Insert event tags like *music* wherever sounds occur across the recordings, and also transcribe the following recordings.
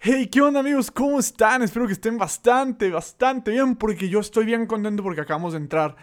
Hey, ¿qué onda amigos? ¿Cómo están? Espero que estén bastante, bastante bien porque yo estoy bien contento porque acabamos de entrar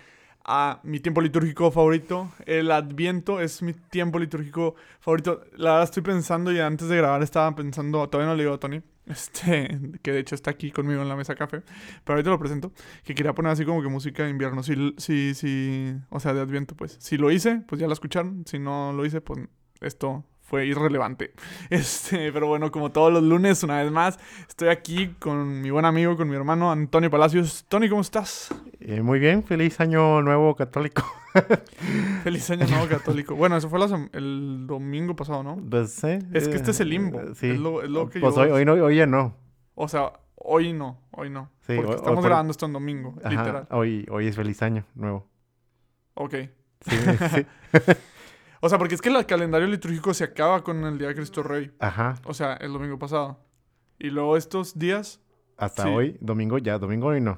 a mi tiempo litúrgico favorito. El Adviento es mi tiempo litúrgico favorito. La verdad estoy pensando y antes de grabar estaba pensando, todavía no le digo a Tony, *laughs* este, que de hecho está aquí conmigo en la mesa café, pero ahorita lo presento, que quería poner así como que música de invierno, si, si, si, o sea, de Adviento, pues. Si lo hice, pues ya la escucharon, si no lo hice, pues esto fue irrelevante. *laughs* Este, pero bueno, como todos los lunes, una vez más, estoy aquí con mi buen amigo, con mi hermano Antonio Palacios. Tony, ¿cómo estás? Eh, muy bien, feliz año nuevo católico. *laughs* feliz año nuevo católico. Bueno, eso fue el domingo pasado, ¿no? Pues sí. Es que este es el limbo. Eh, sí. Es lo, es lo que pues hoy, hoy, no, hoy ya no. O sea, hoy no, hoy no. Sí, porque o- estamos por- grabando esto en domingo, Ajá, literal. Hoy, hoy es feliz año nuevo. Ok. Sí, sí. *laughs* O sea, porque es que el calendario litúrgico se acaba con el Día de Cristo Rey. Ajá. O sea, el domingo pasado. Y luego estos días Hasta Sí. hoy, domingo ya, domingo hoy no.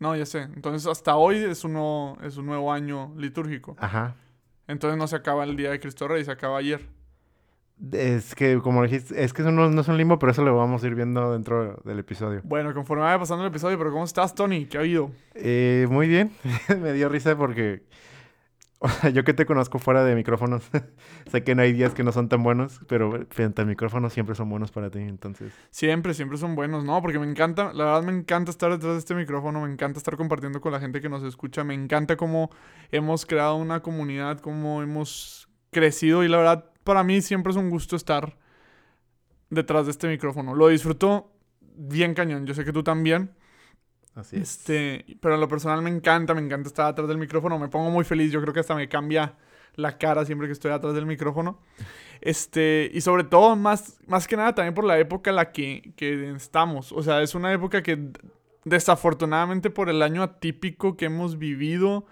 No, ya sé. Entonces, hasta hoy es un nuevo, es un nuevo año litúrgico. Ajá. Entonces, no se acaba el día de Cristo Rey, se acaba ayer. Es que, como dijiste, es que eso no, no es un limbo, pero eso lo vamos a ir viendo dentro del episodio. Bueno, conforme vaya pasando el episodio, pero ¿cómo estás, Tony? ¿Qué ha habido? Eh, muy bien. *laughs* Me dio risa porque *laughs* yo que te conozco fuera de micrófonos, *laughs* sé que no hay días que no son tan buenos, pero frente al micrófono siempre son buenos para ti, entonces. Siempre, siempre son buenos, ¿no? Porque me encanta, la verdad me encanta estar detrás de este micrófono, me encanta estar compartiendo con la gente que nos escucha, me encanta cómo hemos creado una comunidad, cómo hemos crecido y la verdad para mí siempre es un gusto estar detrás de este micrófono. Lo disfruto bien cañón, yo sé que tú también. Así es. Este, pero en lo personal me encanta, me encanta estar atrás del micrófono, me pongo muy feliz, yo creo que hasta me cambia la cara siempre que estoy atrás del micrófono. Este, y sobre todo, más, más que nada también por la época en la que, que estamos. O sea, es una época que desafortunadamente por el año atípico que hemos vivido,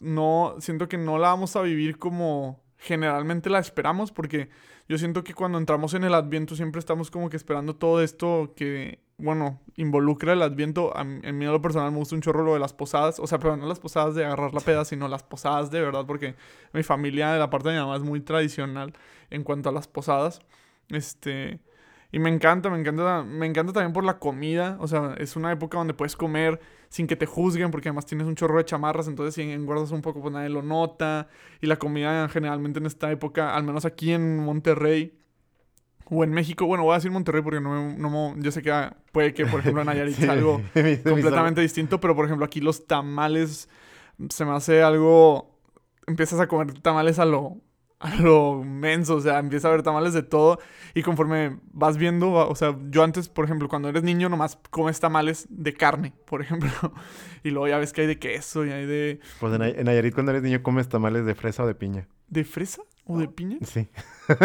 no, siento que no la vamos a vivir como generalmente la esperamos, porque yo siento que cuando entramos en el Adviento siempre estamos como que esperando todo esto que, bueno, involucra el Adviento. A, a mí a lo personal me gusta un chorro lo de las posadas, o sea, pero no las posadas de agarrar la peda, sino las posadas de verdad, porque mi familia de la parte de mi mamá es muy tradicional en cuanto a las posadas. Este, y me encanta, me encanta, me encanta también por la comida, o sea, es una época donde puedes comer sin que te juzguen, porque además tienes un chorro de chamarras, entonces si engordas un poco, pues nadie lo nota. Y la comida generalmente en esta época, al menos aquí en Monterrey o en México, bueno, voy a decir Monterrey porque no, me- no me- yo sé que ah, puede que, por ejemplo, en Nayarit sea algo Me- me- me- completamente distinto, pero por ejemplo aquí los tamales se me hace algo, empiezas a comer tamales a lo, a lo menso, o sea, empieza a haber tamales de todo y conforme vas viendo, o sea, yo antes, por ejemplo, cuando eres niño nomás comes tamales de carne, por ejemplo, *laughs* y luego ya ves que hay de queso y hay de, Pues en, en Nayarit cuando eres niño comes tamales de fresa o de piña. de fresa o de piña, Sí.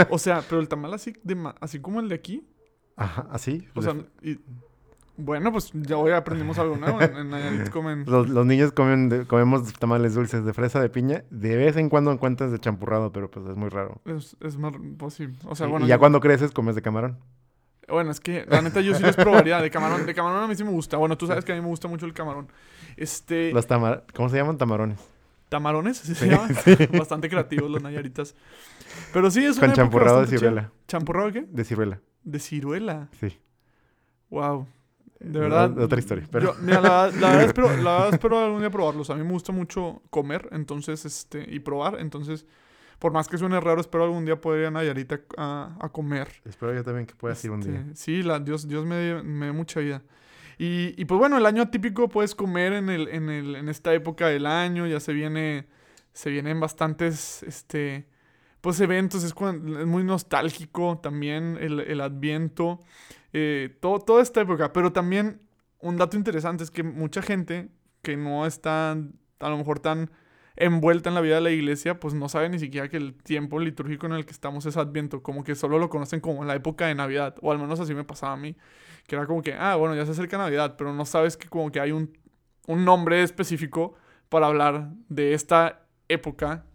o sea, pero el tamal así, de, ma- así como el de aquí, Ajá, así. o sea, y- bueno, pues ya hoy aprendimos algo nuevo, en, en Nayarit *laughs* comen... Los, los niños comen de- comemos tamales dulces de fresa, de piña. De vez en cuando encuentras de champurrado, pero pues es muy raro. Es, es más posible. O sea, bueno, y ya yo- cuando creces comes de camarón. Bueno, es que la neta yo sí los probaría de camarón. De camarón a mí sí me gusta. Bueno, tú sabes que a mí me gusta mucho el camarón. Este. Los tamar ¿Cómo se llaman? Tamarones. Tamarones, así se Sí, llama. sí. *laughs* Bastante creativos los nayaritas. Pero sí, es una Con época champurrado de ciruela. ¿Champurrado qué? De ciruela. De ciruela. Sí. Wow. De verdad. otra historia, pero- yo- mira, la, la verdad *laughs* espero, la verdad espero algún día probarlos. A mí me gusta mucho comer, entonces, este, y probar. Entonces, por más que suene raro, espero algún día poder ir a Nayarit a, comer. Espero yo también que puedas ir un día. Este, Sí, la, Dios, Dios me, me dio mucha vida. Y, y pues bueno, el año atípico puedes comer en, el, en, el, en esta época del año, ya se viene, se vienen bastantes, este, pues eventos, es, muy nostálgico también el, el adviento, eh, todo, toda esta época, pero también un dato interesante es que mucha gente que no está a lo mejor tan envuelta en la vida de la iglesia, pues no sabe ni siquiera que el tiempo litúrgico en el que estamos es Adviento, como que solo lo conocen como la época de Navidad, o al menos así me pasaba a mí, que era como que, ah, bueno, ya se acerca Navidad, pero no sabes que como que hay un, un nombre específico para hablar de esta época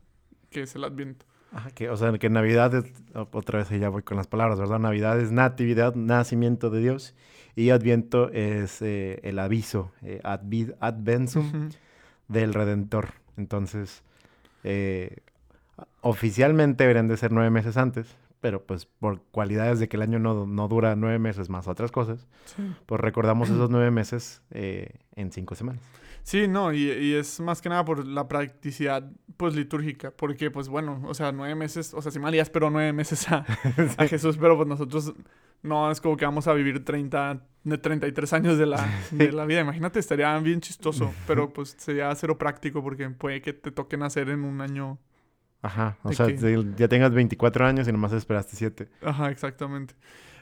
que es el Adviento. Ajá, que, o sea, que Navidad es, otra vez ya voy con las palabras, ¿verdad? Navidad es natividad, nacimiento de Dios. Y Adviento es eh, el aviso, eh, advid- advensum Ujú. del Redentor. Entonces, eh, oficialmente deberían de ser nueve meses antes, pero pues por cualidades de que el año no, no dura nueve meses más otras cosas, pues recordamos *clears throat* esos nueve meses eh, en cinco semanas. Sí, no, y, y, es más que nada por la practicidad, pues, litúrgica, porque, pues, bueno, o sea, nueve meses, o sea, si María esperó nueve meses a, *laughs* a Jesús, pero pues nosotros no es como que vamos a vivir 30, 33 años de la, de la vida. Imagínate, estaría bien chistoso, *laughs* pero pues sería cero práctico porque puede que te toquen hacer en un año. Ajá, o sea, ya tengas 24 años y nomás esperaste 7. Ajá, exactamente.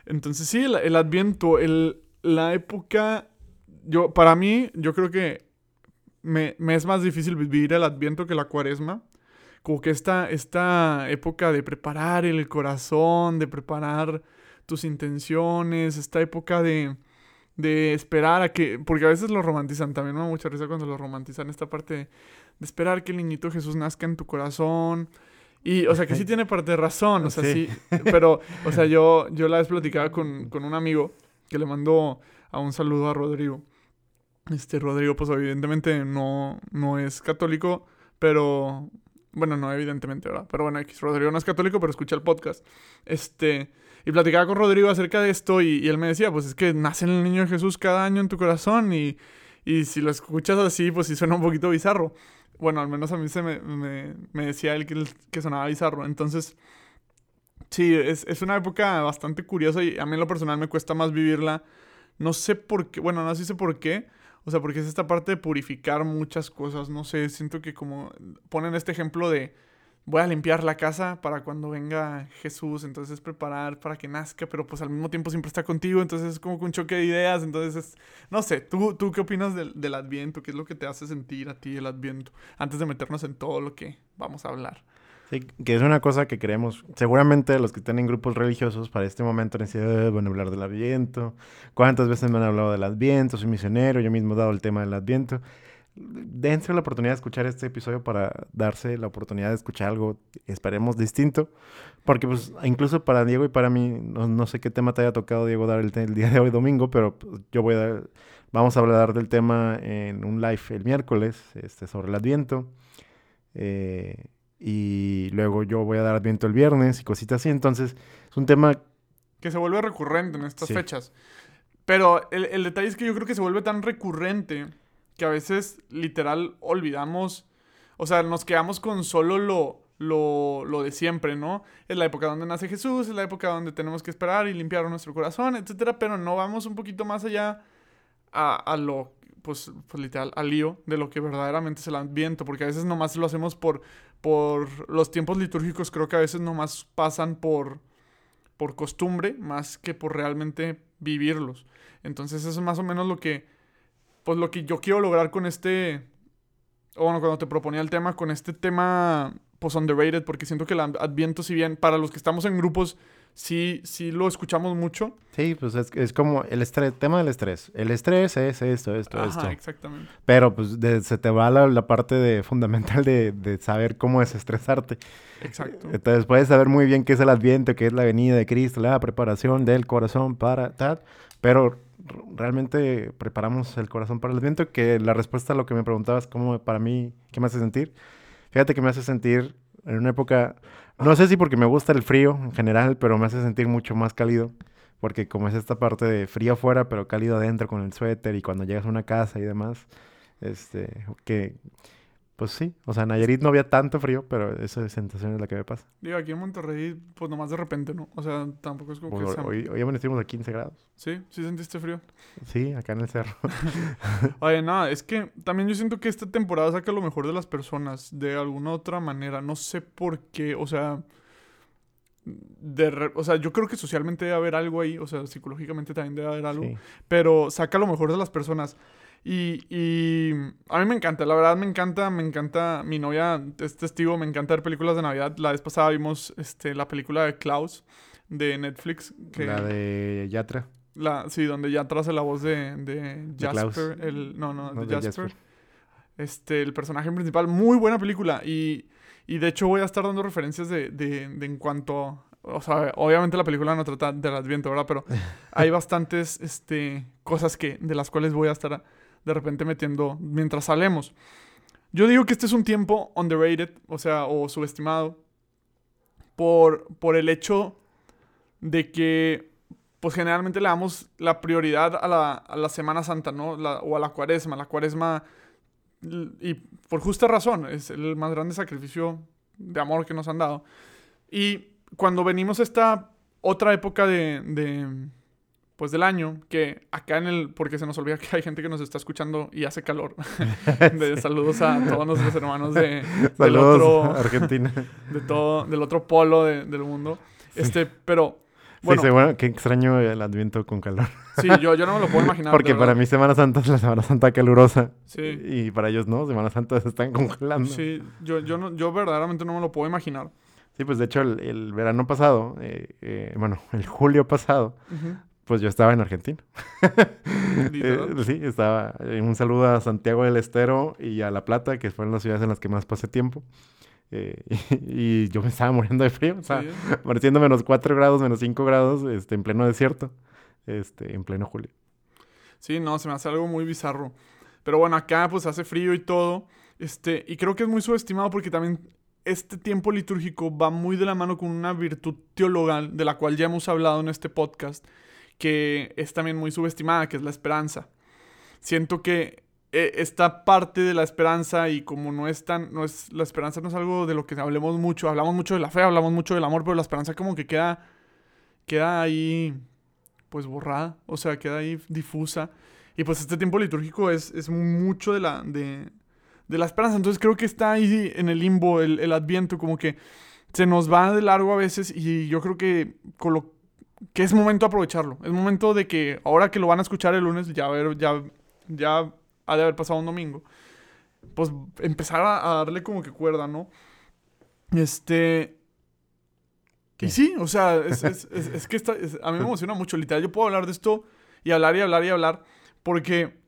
Entonces sí, el, el adviento, el, la época, yo, para mí, yo creo que me, me, es más difícil vivir el adviento que la cuaresma. Como que esta, esta época de preparar el corazón, de preparar tus intenciones, esta época de, de esperar a que, porque a veces lo romantizan, también me da mucha risa cuando lo romantizan, esta parte de, esperar que el niñito Jesús nazca en tu corazón. Y, o sea, que sí tiene parte de razón, o sea, sí, pero, o sea, yo, *laughs* yo la vez platicaba con, con un amigo que le mandó a un saludo a Rodrigo. Este Rodrigo, pues evidentemente no, no es católico, pero bueno, no, evidentemente, ¿verdad? Pero bueno, Rodrigo no es católico, pero escucha el podcast. Este, y platicaba con Rodrigo acerca de esto y, él me decía, pues es que nace el niño Jesús cada año en tu corazón y, y si lo escuchas así, pues sí suena un poquito bizarro. Bueno, al menos a mí se me, me, me decía él que, que, sonaba bizarro. Entonces, sí, es, es, una época bastante curiosa y a mí en lo personal me cuesta más vivirla. No sé por qué, bueno, no sé por qué. O sea, porque es esta parte de purificar muchas cosas. No sé, siento que como ponen este ejemplo de voy a limpiar la casa para cuando venga Jesús, entonces es preparar para que nazca, pero pues al mismo tiempo siempre está contigo, entonces es como un choque de ideas, entonces es, no sé, ¿tú, tú qué opinas del, del Adviento? ¿Qué es lo que te hace sentir a ti el Adviento? Antes de meternos en todo lo que vamos a hablar. Sí, que es una cosa que creemos, seguramente los que están en grupos religiosos para este momento han decidido, a hablar del Adviento, cuántas veces me han hablado del Adviento, soy misionero, yo mismo he dado el tema del Adviento, dense la oportunidad de escuchar este episodio para darse la oportunidad de escuchar algo, esperemos, distinto. Porque pues incluso para Diego y para mí, no, sé qué tema te haya tocado, Diego, dar el, el, día de hoy domingo, pero pues, yo voy a vamos a hablar del tema en un live el miércoles este, sobre el Adviento. Eh, y luego yo voy a dar Adviento el viernes y cositas así. Entonces, es un tema... Que se vuelve recurrente en estas fechas. Pero el, el detalle es que yo creo que se vuelve tan recurrente que a veces literal olvidamos, o sea, nos quedamos con solo lo, lo, lo, de siempre, ¿no? Es la época donde nace Jesús, es la época donde tenemos que esperar y limpiar nuestro corazón, etcétera, pero no vamos un poquito más allá a, a lo, pues, pues, literal, al lío de lo que verdaderamente es el adviento, porque a veces nomás lo hacemos por, por los tiempos litúrgicos, creo que a veces nomás pasan por, por costumbre más que por realmente vivirlos. Entonces eso es más o menos lo que pues lo que yo quiero lograr con este, o bueno, cuando te proponía el tema, con este tema, pues underrated, porque siento que el Adviento, si bien para los que estamos en grupos, sí, sí lo escuchamos mucho. Sí, pues es, es como el estrés, tema del estrés. El estrés es esto, esto, Ajá, esto. exactamente. Pero pues se te va la, la parte de, fundamental de, de, saber cómo desestresarte. Exacto. Entonces puedes saber muy bien qué es el Adviento, qué es la venida de Cristo, la preparación del corazón para tal, pero realmente preparamos el corazón para el viento, que la respuesta a lo que me preguntabas, ¿cómo para mí, qué me hace sentir? Fíjate que me hace sentir en una época, no sé si porque me gusta el frío en general, pero me hace sentir mucho más cálido, porque como es esta parte de frío afuera, pero cálido adentro con el suéter y cuando llegas a una casa y demás, este, que pues sí, o sea, en Nayarit no había tanto frío, pero esa sensación es la que me pasa. Digo, aquí en Monterrey, pues nomás de repente, ¿no? O sea, tampoco es como que sea... Hoy, hoy amanecimos a 15 grados. ¿Sí? ¿Sí sentiste frío? Sí, acá en el cerro. *laughs* Oye, nada, es que también yo siento que esta temporada saca lo mejor de las personas, de alguna otra manera. No sé por qué, o sea... De o sea, yo creo que socialmente debe haber algo ahí, o sea, psicológicamente también debe haber algo, Sí. pero saca lo mejor de las personas. Y, y a mí me encanta, la verdad me encanta, me encanta, mi novia es testigo, me encanta ver películas de Navidad. La vez pasada vimos este, la película de Klaus de Netflix. Que, La de Yatra. la- sí, donde ya hace la voz de, de Klaus. Jasper, el, no, no, No, de de Jasper. Jasper. Este, el personaje principal, muy buena película. Y, y de hecho voy a estar dando referencias de, de, de en cuanto... O sea, obviamente la película no trata del Adviento, ¿verdad? Pero *laughs* hay bastantes este, cosas que, de las cuales voy a estar de repente metiendo mientras salemos. Yo digo que este es un tiempo underrated, o sea, o subestimado, por, por el hecho de que pues generalmente le damos la prioridad a la, a la Semana Santa, ¿no? La- o a la cuaresma. La cuaresma, y por justa razón, es el más grande sacrificio de amor que nos han dado. Y cuando venimos a esta otra época de, de, pues del año, que acá en el, porque se nos olvida que hay gente que nos está escuchando y hace calor. *laughs* de, *laughs* saludos a todos nuestros hermanos de, del otro, Argentina. *laughs* de todo, del otro polo de- del mundo. Este, pero, bueno, sí, sí, bueno, qué extraño el adviento con calor. sí, yo, yo no me lo puedo imaginar. Porque para mí Semana Santa es la Semana Santa calurosa. Sí. Y para ellos no, Semana Santa se están congelando. Sí, Sí, yo, yo, no, yo verdaderamente no me lo puedo imaginar. pues de hecho el, el verano pasado, eh, eh, bueno, el julio pasado, Ujú. Pues yo estaba en Argentina. *laughs* Eh, sí, estaba. eh, un saludo a Santiago del Estero y a La Plata, que fueron las ciudades en las que más pasé tiempo. Eh, *laughs* y, yo me estaba muriendo de frío, o sea, Sí. pareciendo menos 4 grados, menos 5 grados, este, en pleno desierto, este, en pleno julio. Sí, no, se me hace algo muy bizarro. Pero bueno, acá pues hace frío y todo. Este, y creo que es muy subestimado porque también este tiempo litúrgico va muy de la mano con una virtud teologal de la cual ya hemos hablado en este podcast, que es también muy subestimada, que es la esperanza. Siento que eh, esta parte de la esperanza y como no es tan, no es, la esperanza no es algo de lo que hablemos mucho, hablamos mucho de la fe, hablamos mucho del amor, pero la esperanza como que queda, queda ahí pues borrada, o sea, queda ahí difusa. Y pues este tiempo litúrgico es, es mucho de la, de, de la esperanza. Entonces creo que está ahí en el limbo el, el adviento, como que se nos va de largo a veces y yo creo que, con lo, que es momento de aprovecharlo. Es momento de que ahora que lo van a escuchar el lunes, ya, ver, ya, ya ha de haber pasado un domingo, pues empezar a, a darle como que cuerda, ¿no? Este... ¿Qué? Y sí, o sea, es, es- *laughs* es- es que está- es- a mí me emociona mucho. Literal, yo puedo hablar de esto y hablar y hablar y hablar porque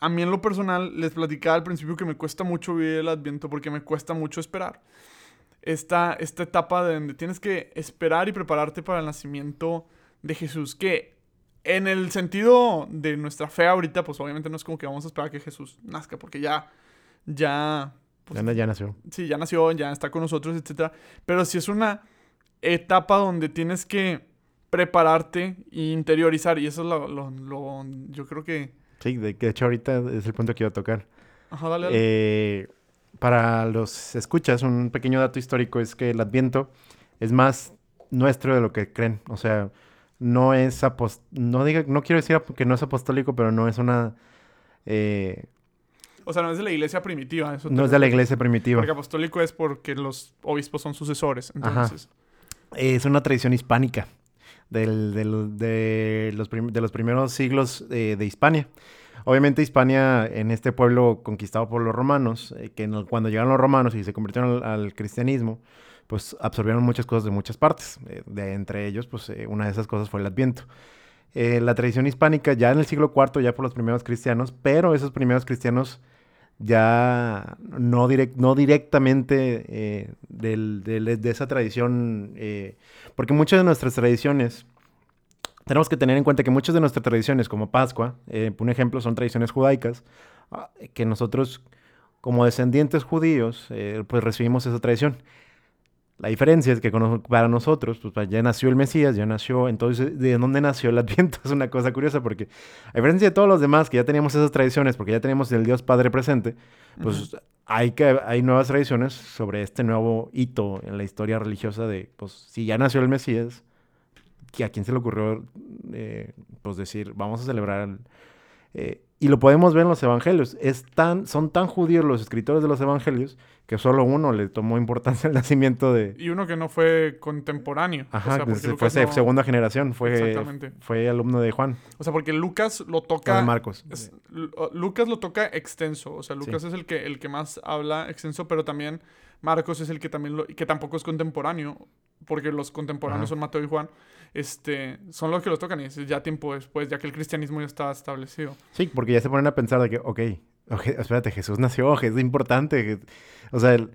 a mí en lo personal les platicaba al principio que me cuesta mucho vivir el adviento porque me cuesta mucho esperar. Esta, esta etapa de donde tienes que esperar y prepararte para el nacimiento de Jesús, que en el sentido de nuestra fe ahorita, pues obviamente no es como que vamos a esperar que Jesús nazca, porque ya, ya, pues, Ya, na- ya nació. sí, ya nació, ya está con nosotros, etcétera. Pero sí es una etapa donde tienes que prepararte e interiorizar. Y eso es lo, lo- lo- yo creo que... Sí, de, que de hecho ahorita es el punto que iba a tocar. Ajá, dale, dale. Eh, para los escuchas, un pequeño dato histórico es que el Adviento es más nuestro de lo que creen. O sea, no es apos- no diga, no quiero decir que no es apostólico, pero no es una eh, o sea, no es de la iglesia primitiva. Eso no es de la iglesia primitiva. Porque apostólico es porque los obispos son sucesores. Ajá. Entonces, Es una tradición hispánica del- del- de, los de los primeros siglos eh, de Hispania. Obviamente Hispania en este pueblo conquistado por los romanos, eh, que cuando llegaron los romanos y se convirtieron al, cristianismo, pues absorbieron muchas cosas de muchas partes. Eh, de entre ellos, pues eh, una de esas cosas fue el Adviento. La tradición hispánica ya en el siglo IV, ya por los primeros cristianos, pero esos primeros cristianos ya no, direct- no directamente del- de esa tradición, porque muchas de nuestras tradiciones, tenemos que tener en cuenta que muchas de nuestras tradiciones, como Pascua, eh, un ejemplo, son tradiciones judaicas, ah, que nosotros, como descendientes judíos, eh, pues recibimos esa tradición. La diferencia es que para nosotros, pues ya nació el Mesías, ya nació, entonces, ¿de dónde nació el Adviento? *laughs* Es una cosa curiosa porque, a diferencia de todos los demás que ya teníamos esas tradiciones, porque ya teníamos el Dios Padre presente, pues hay, que, hay nuevas tradiciones sobre este nuevo hito en la historia religiosa de, pues, si ya nació el Mesías, ¿que ¿a quién se le ocurrió, eh, pues, decir, vamos a celebrar? el- eh, y lo podemos ver en los evangelios. Es tan, son tan judíos los escritores de los evangelios que solo uno le tomó importancia al nacimiento de... y uno que no fue contemporáneo. o Ajá, sea, fue no- segunda generación, fue, Exactamente. fue alumno de Juan, O sea, porque Lucas lo o de toca... Marcos. es- Lucas lo toca extenso, o sea, Lucas es el que, el que más habla extenso, pero también Marcos es el que también lo, que tampoco es contemporáneo, porque los contemporáneos Ajá. son Mateo y Juan, este, son los que los tocan y es ya tiempo después, ya que el cristianismo ya está establecido. Sí, porque ya se ponen a pensar de que, ok, ok, espérate, Jesús nació, *laughs* es importante. O sea, el-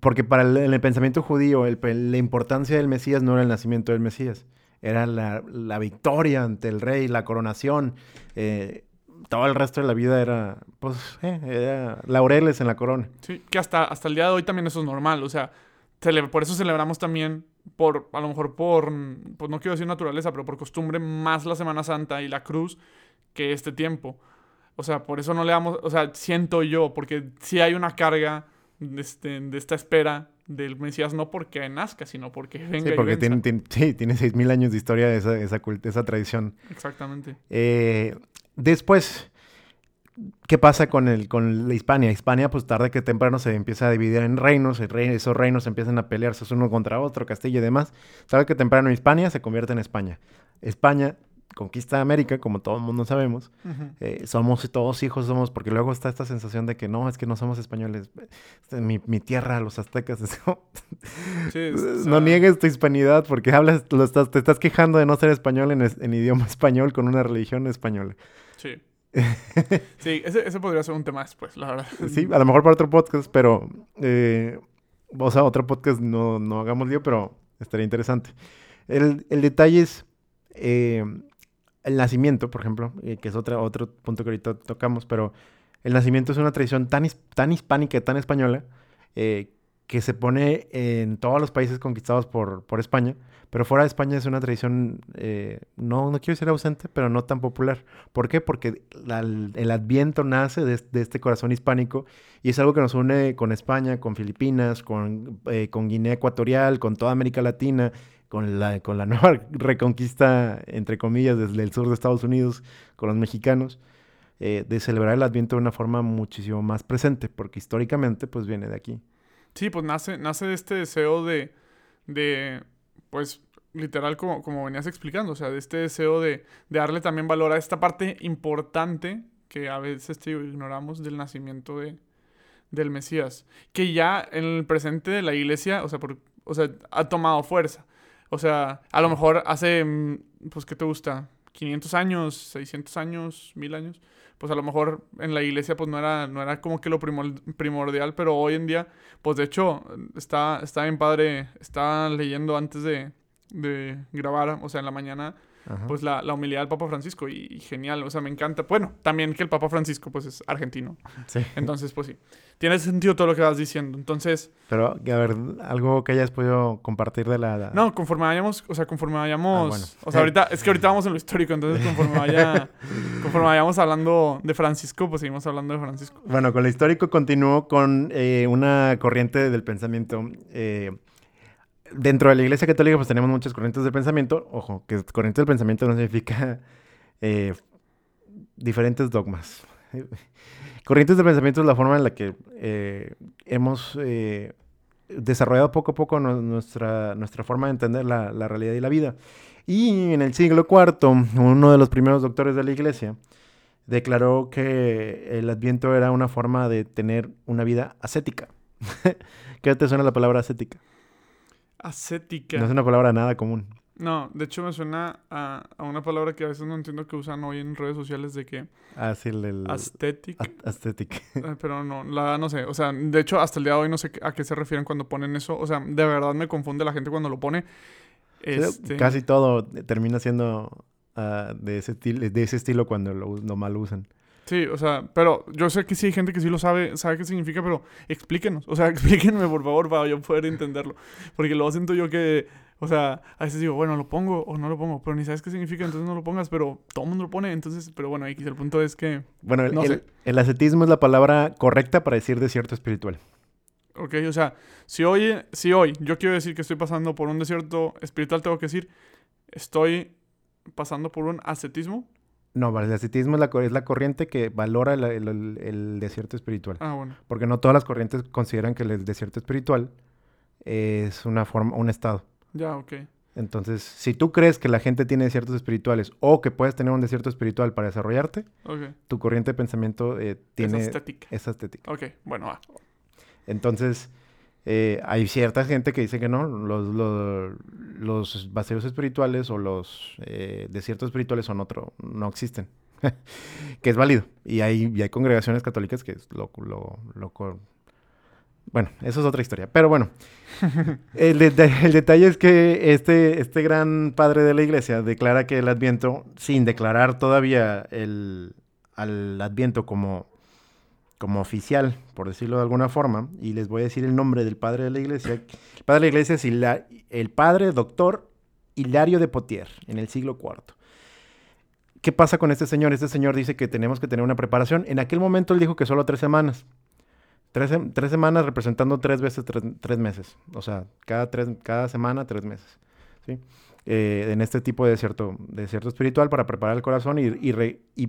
porque para el, en el pensamiento judío, el la importancia del Mesías no era el nacimiento del Mesías, era la, la victoria ante el rey, la coronación. eh, todo el resto de la vida era, pues, eh, era laureles en la corona. Sí, que hasta, hasta el día de hoy también eso es normal, o sea, por eso celebramos también por, a lo mejor por, pues no quiero decir naturaleza, pero por costumbre, más la Semana Santa y la cruz que este tiempo. O sea, por eso no le damos, o sea, siento yo, porque si hay una carga de, este, de esta espera del Mesías, no porque nazca, sino porque venga Sí, porque y tiene, tiene, sí, tiene 6.000 años de historia esa, esa, cult- esa tradición. Exactamente. Eh, después, ¿qué pasa con, el, con la Hispania? Hispania, pues tarde que temprano se empieza a dividir en reinos, rey- esos reinos empiezan a pelearse uno contra otro, Castilla y demás. Tarde que temprano Hispania se convierte en España. España conquista América, como todo el mundo sabemos. Ujú. Eh, somos todos hijos, somos, porque luego está esta sensación de que no, es que no somos españoles. Esta es Mi, mi tierra, los aztecas. *laughs* Sí, *laughs* es- no sea, niegues tu hispanidad porque hablas, lo estás, te estás quejando de no ser español en, es- en idioma español con una religión española. Sí. *laughs* Sí, ese, ese podría ser un tema después, la verdad. Sí, a lo mejor para otro podcast, pero. eh, o sea, otro podcast no, no hagamos lío, pero estaría interesante. El, el detalle es. eh, el nacimiento, por ejemplo, eh, que es otra, otro punto que ahorita tocamos, pero el nacimiento es una tradición tan, tan hispánica y tan española eh, que se pone en todos los países conquistados por, por España, pero fuera de España es una tradición, eh, no, no quiero decir ausente, pero no tan popular. ¿Por qué? Porque la- el adviento nace de, de este corazón hispánico y es algo que nos une con España, con Filipinas, con, eh, con Guinea Ecuatorial, con toda América Latina, con la, con la *laughs* nueva reconquista, entre comillas, desde el sur de Estados Unidos, con los mexicanos, eh, de celebrar el adviento de una forma muchísimo más presente, porque históricamente pues viene de aquí. Sí, pues nace, nace de este deseo de, de pues, literal, como, como venías explicando, o sea, de este deseo de, de darle también valor a esta parte importante que a veces ignoramos del nacimiento de, del Mesías, que ya en el presente de la iglesia, o sea, por- o sea, ha tomado fuerza. O sea, a lo mejor hace, mm, pues, ¿qué te gusta? 500 años, 600 años, 1000 años. Pues a lo mejor en la iglesia pues no era, no era como que lo primor- primordial, pero hoy en día, pues de hecho, está, está bien padre, estaba leyendo antes de, de grabar, o sea, en la mañana, Ajá. pues la, la humildad del Papa Francisco y, y genial, o sea, me encanta. Bueno, también que el Papa Francisco pues es argentino, Sí. entonces pues sí, tiene sentido todo lo que vas diciendo. Entonces, Pero, a ver, algo que hayas podido compartir de la... no, conforme vayamos, o sea, conforme vayamos, Ah, bueno. o sea, ahorita, es que ahorita vamos en lo histórico, entonces conforme vaya, *laughs* conforme vayamos hablando de Francisco, pues seguimos hablando de Francisco. Bueno, con lo histórico continuó con eh, una corriente del pensamiento. eh, dentro de la Iglesia Católica, pues tenemos muchas corrientes del pensamiento. Ojo, que corriente del pensamiento no significa eh, diferentes dogmas. *laughs* Corrientes del pensamiento es la forma en la que eh, hemos eh, desarrollado poco a poco nu- nuestra, nuestra forma de entender la, la realidad y la vida. Y en el siglo IV, uno de los primeros doctores de la Iglesia declaró que el adviento era una forma de tener una vida ascética. *laughs* ¿Qué te suena la palabra ascética? Ascética. No es una palabra nada común. No, de hecho me suena a, a una palabra que a veces no entiendo que usan hoy en redes sociales de que Así el, el aesthetic, a- pero no, la no sé, o sea, de hecho hasta el día de hoy no sé a qué se refieren cuando ponen eso, o sea, de verdad me confunde la gente cuando lo pone. Este, Casi todo termina siendo ah, de, ese de ese estilo cuando lo mal usan. Sí, o sea, pero yo sé que sí hay gente que sí lo sabe, sabe qué significa, pero explíquenos, o sea, *laughs* explíquenme por favor para yo poder entenderlo, porque luego siento yo que, o sea, a veces digo, bueno, lo pongo o no lo pongo, pero ni sabes qué significa, entonces no lo pongas, pero todo el mundo lo pone, entonces, pero bueno, X, el punto es que, Bueno, el, No el- el ascetismo es la palabra correcta para decir desierto espiritual. ok, o sea, si hoy, si hoy yo quiero decir que estoy pasando por un desierto espiritual, tengo que decir, estoy pasando por un ascetismo. No, el ascetismo es la, es la corriente que valora el, el- el- el desierto espiritual. Ah, bueno, Porque no todas las corrientes consideran que el desierto espiritual es una forma, un estado. ya, ok. Entonces, si tú crees que la gente tiene desiertos espirituales o que puedes tener un desierto espiritual para desarrollarte, tu corriente de pensamiento eh, tiene es estética. esa estética. Ok, bueno, va. Entonces, eh, hay cierta gente que dice que no, los, los, los vacíos espirituales o los eh, desiertos espirituales son otro, no existen. *laughs* que es válido. Y hay, y hay congregaciones católicas que lo, lo, Bueno, eso es otra historia. Pero bueno, *laughs* el, el detalle es que este, este gran padre de la iglesia declara que el adviento, sin declarar todavía el, al adviento como como oficial, por decirlo de alguna forma, y les voy a decir el nombre del padre de la iglesia. El padre de la iglesia es el padre doctor Hilario de Potier, en el siglo IV. ¿Qué pasa con este señor? Este señor dice que tenemos que tener una preparación. En aquel momento él dijo que solo tres semanas. Tres, semanas representando tres veces tres, meses. O sea, cada, tres, cada semana tres meses. ¿sí? Eh, en este tipo de desierto, desierto espiritual para preparar el corazón y, y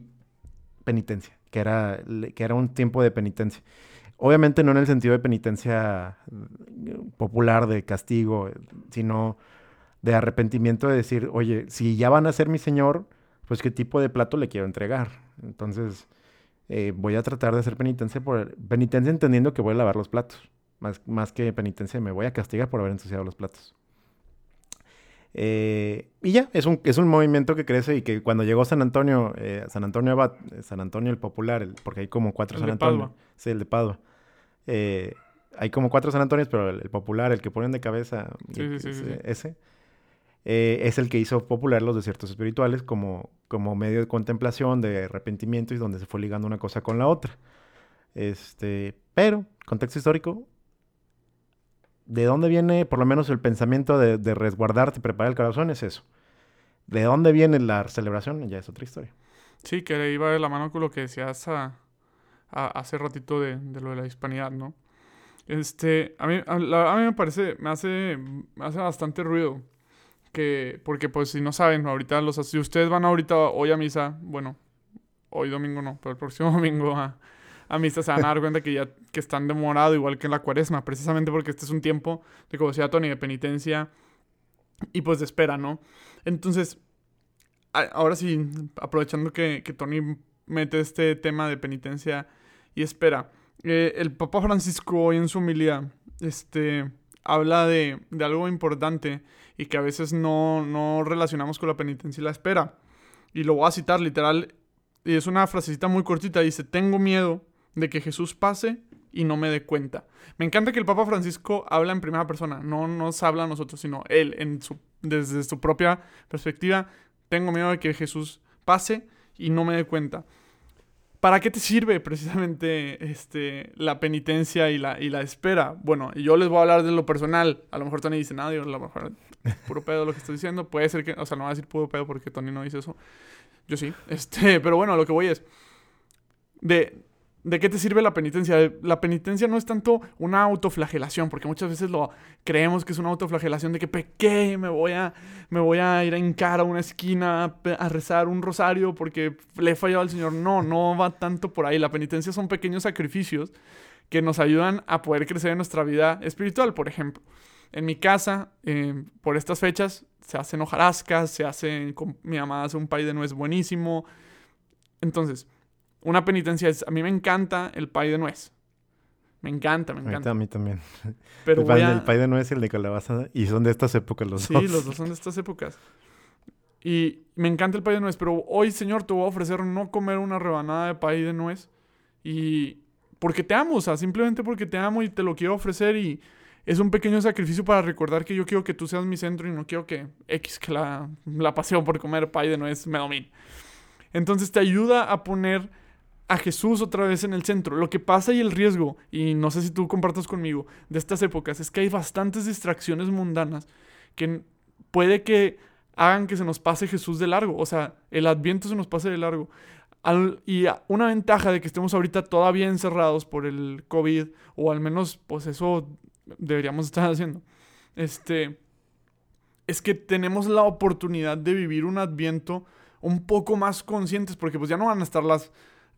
penitencia que era, que era un tiempo de penitencia. Obviamente no en el sentido de penitencia mm, popular, de castigo, sino de arrepentimiento de decir, oye, si ya van a ser mi Señor, pues qué tipo de plato le quiero entregar. Entonces, eh, voy a tratar de hacer penitencia por penitencia entendiendo que voy a lavar los platos. Más, más que penitencia, me voy a castigar por haber ensuciado los platos. Eh, y ya, es un, es un movimiento que crece y que cuando llegó San Antonio, eh, San Antonio Abad, eh, San Antonio el Popular, porque hay como cuatro San Antonio. Sí, el de Padua. hay como cuatro San Antonios, pero el, popular, el que ponen de cabeza, ese, es el que hizo popular los desiertos espirituales como, como medio de contemplación, de arrepentimiento y donde se fue ligando una cosa con la otra. Este, pero, contexto histórico, ¿De dónde viene por lo menos el pensamiento de, resguardarte y preparar el corazón? Es eso. ¿De dónde viene la celebración? Ya es otra historia. Sí, que iba de la mano con lo que decías a, hace ratito de, lo de la hispanidad, ¿no? Este, a mí, a, mí me parece, me hace, me hace bastante ruido. Que, porque pues si no saben, ahorita los, si ustedes van ahorita hoy a misa, bueno, hoy domingo no, pero el próximo *laughs* domingo a, amistades se van a dar cuenta que ya que están demorado igual que en la cuaresma, precisamente porque este es un tiempo de, como decía Tony, de penitencia y pues de espera, ¿no? Entonces, ahora sí, aprovechando que, que Tony mete este tema de penitencia y espera, eh, el Papa Francisco hoy en su humildad este, habla de, de, algo importante y que a veces no, no relacionamos con la penitencia y la espera. Y lo voy a citar literal, y es una frasecita muy cortita, dice, tengo miedo de que Jesús pase y no me dé cuenta. Me encanta que el Papa Francisco habla en primera persona, no nos habla a nosotros, sino él, en su, desde su propia perspectiva. Tengo miedo de que Jesús pase y no me dé cuenta. ¿Para qué te sirve precisamente este, la penitencia y la, y la espera? Bueno, yo les voy a hablar de lo personal. A lo mejor Tony dice, nada, a lo mejor puro pedo lo que estoy diciendo. Puede ser que, o sea, no va a decir puro pedo porque Tony no dice eso. Yo sí. Este, pero bueno, lo que voy es, de, ¿De qué te sirve la penitencia? La penitencia no es tanto una autoflagelación, porque muchas veces lo creemos que es una autoflagelación de que pequé, me voy a, me voy a ir a hincar a una esquina a rezar un rosario porque le he fallado al Señor. No, no va tanto por ahí. La penitencia son pequeños sacrificios que nos ayudan a poder crecer en nuestra vida espiritual. Por ejemplo, en mi casa, eh, por estas fechas, se hacen hojarascas, se hacen, mi mamá hace un pay de nuez buenísimo. Entonces, una penitencia es, a mí me encanta el pay de nuez. Me encanta, me encanta. A mí también. *laughs* Pero el, pay de nuez y el de calabaza. Y son de estas épocas los dos. Sí, los dos son de estas épocas. Y me encanta el pay de nuez. Pero hoy, Señor, te voy a ofrecer no comer una rebanada de pay de nuez. Y porque te amo, o sea, simplemente porque te amo y te lo quiero ofrecer. Y es un pequeño sacrificio para recordar que yo quiero que tú seas mi centro y no quiero que X, que la, la pasión por comer pay de nuez me domine. Entonces te ayuda a poner a Jesús otra vez en el centro. Lo que pasa y el riesgo, y no sé si tú compartas conmigo, de estas épocas, es que hay bastantes distracciones mundanas que puede que hagan que se nos pase Jesús de largo. O sea, el adviento se nos pase de largo. y una ventaja de que estemos ahorita todavía encerrados por el COVID, o al menos, pues eso deberíamos estar haciendo, este, es que tenemos la oportunidad de vivir un adviento un poco más conscientes, porque pues ya no van a estar las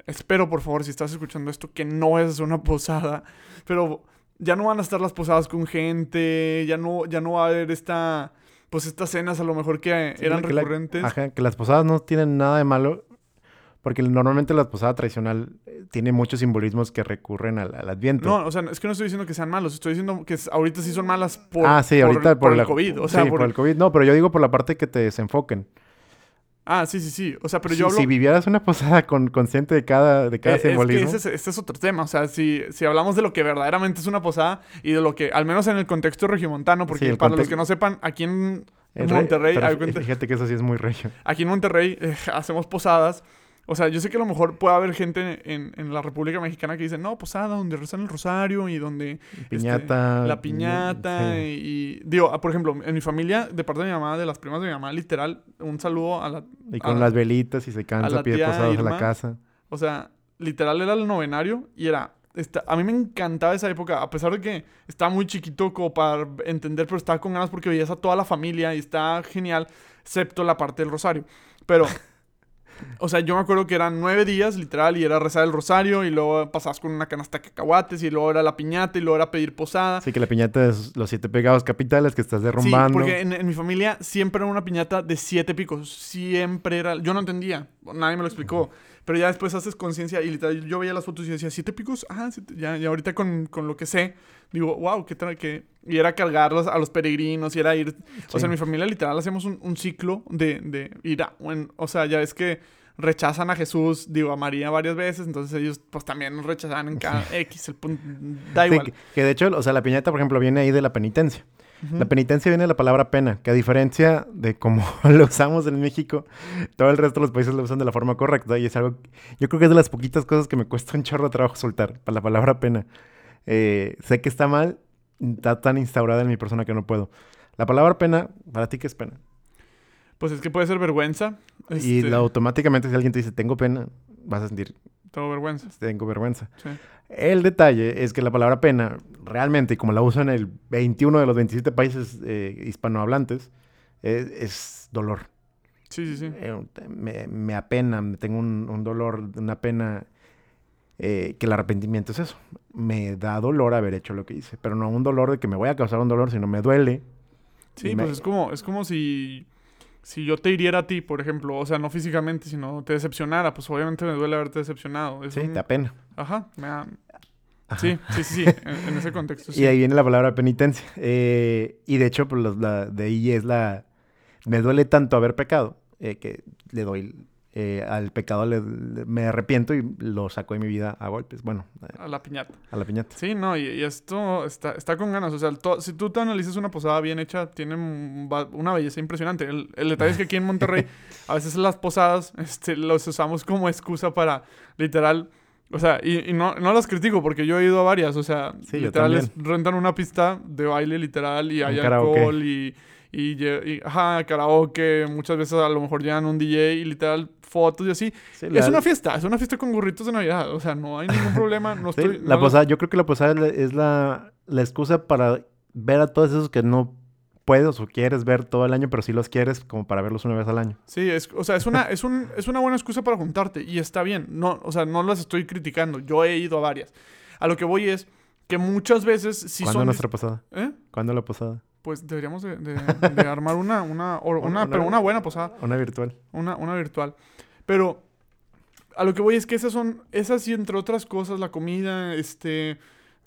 Espero, por favor, si estás escuchando esto, que no es una posada. Pero ya no van a estar las posadas con gente, ya no, ya no va a haber esta, pues estas cenas a lo mejor que eran recurrentes. ajá, que las posadas no tienen nada de malo, porque normalmente la posada tradicional eh, tiene muchos simbolismos que recurren al, adviento. No, o sea, es que no estoy diciendo que sean malos, estoy diciendo que ahorita sí son malas por, ah, sí, ahorita por, el COVID. O sea, sí, por... el COVID. No, pero yo digo por la parte que te desenfoquen. Ah, sí, sí, sí. O sea, pero yo hablo... Si vivieras una posada con, consciente de cada, de cada simbolismo... Es ese, es otro tema. O sea, si, si hablamos de lo que verdaderamente es una posada y de lo que, al menos en el contexto regiomontano, porque para los que no sepan, aquí en, Monterrey... fíjate que eso sí es muy regio. Aquí en Monterrey eh, *laughs* hacemos posadas O sea, yo sé que a lo mejor puede haber gente en, en la República Mexicana que dice, no, posada, donde rezan el rosario y donde... este, Piñata. la piñata sí. y, y- Digo, ah, por ejemplo, en mi familia, de parte de mi mamá, de las primas de mi mamá, literal, un saludo a la... Y con a- las velitas y se cansa, pide posadas a la casa. O sea, literal era el novenario y era... esta- a mí me encantaba esa época, a pesar de que estaba muy chiquito como para entender, pero estaba con ganas porque veías a toda la familia y está genial, excepto la parte del rosario. Pero, o sea, yo me acuerdo que eran nueve días, literal, y era rezar el rosario y luego pasabas con una canasta de cacahuates y luego era la piñata y luego era pedir posada. Así que la piñata es los siete pegados capitales que estás derrumbando. Sí, porque en, en mi familia siempre era una piñata de siete picos. Siempre era. Yo no entendía. Nadie me lo explicó. Pero ya después haces conciencia y literal, yo veía las fotos y decía, ¿siete picos? Ah, siete". Ya, y ahorita con, con lo que sé, digo, wow, qué tal que. Y era cargarlos a los peregrinos y era ir. O sea, en mi familia literal hacemos un, un ciclo de, de ir a. en- o sea, ya ves que rechazan a Jesús, digo, a María varias veces, entonces ellos pues también nos rechazan en cada X, el punto. Da igual. que, que de hecho, o sea, la piñata, por ejemplo, viene ahí de la penitencia. La penitencia viene de la palabra pena, que a diferencia de cómo *laughs* lo usamos en México, todo el resto de los países lo usan de la forma correcta y es algo, yo creo que es de las poquitas cosas que me cuesta un chorro de trabajo soltar, para la palabra pena. Eh, sé que está mal, está tan instaurada en mi persona que no puedo. La palabra pena, ¿para ti qué es pena? Pues es que puede ser vergüenza. Y este, la- automáticamente si alguien te dice tengo pena, vas a sentir Tengo vergüenza. tengo vergüenza. Sí. El detalle es que la palabra pena, realmente, y como la usan el 21 de los 27 países eh, hispanohablantes, es, es dolor. Sí, sí, sí. Eh, me, me apena, me tengo un, un dolor, una pena, eh, que el arrepentimiento es eso. Me da dolor haber hecho lo que hice, pero no un dolor de que me voy a causar un dolor, sino me duele. Sí, me- pues es como, es como si, si yo te hiriera a ti, por ejemplo. O sea, no físicamente, sino te decepcionara. Pues obviamente me duele haberte decepcionado. Es Sí, un- te apena. Ajá, me da-. Sí, sí, sí, sí, en, ese contexto. *laughs* Sí. Y ahí viene la palabra penitencia. Eh, y de hecho, pues, la- de ahí es la... Me duele tanto haber pecado eh, que le doy... eh, al pecado le- le- me arrepiento y lo saco de mi vida a golpes. Bueno, A la piñata. a la piñata. Sí, no, y, y esto está, está con ganas. O sea, to- si tú te analizas una posada bien hecha, tiene una belleza impresionante. El, el detalle es que aquí en Monterrey, *laughs* a veces las posadas este, los usamos como excusa para literal. O sea, y, y no, no las critico porque yo he ido a varias. O sea, Sí, literal les rentan una pista de baile literal y hay alcohol y, y, y, ajá, karaoke. Muchas veces a lo mejor llegan un DJ y literal fotos y así. Sí, Es la- una fiesta, es una fiesta con gorritos de Navidad. O sea, no hay ningún problema. No *laughs* sí, estoy, la no- posada, yo creo que la posada es la, es la, la excusa para ver a todos esos que no puedes o quieres ver todo el año, pero sí los quieres como para verlos una vez al año. Sí, es, o sea, es una, *laughs* es, un, es una buena excusa para juntarte y está bien. No, o sea, no las estoy criticando. Yo he ido a varias. A lo que voy es que muchas veces si ¿Cuándo son... nuestra posada? ¿Eh? ¿Cuándo la posada? Pues deberíamos de, de- de armar una, una, o- una, Una- pero una buena posada, Una virtual. una, una virtual. Pero a lo que voy es que esas son, esas y entre otras cosas, la comida, este,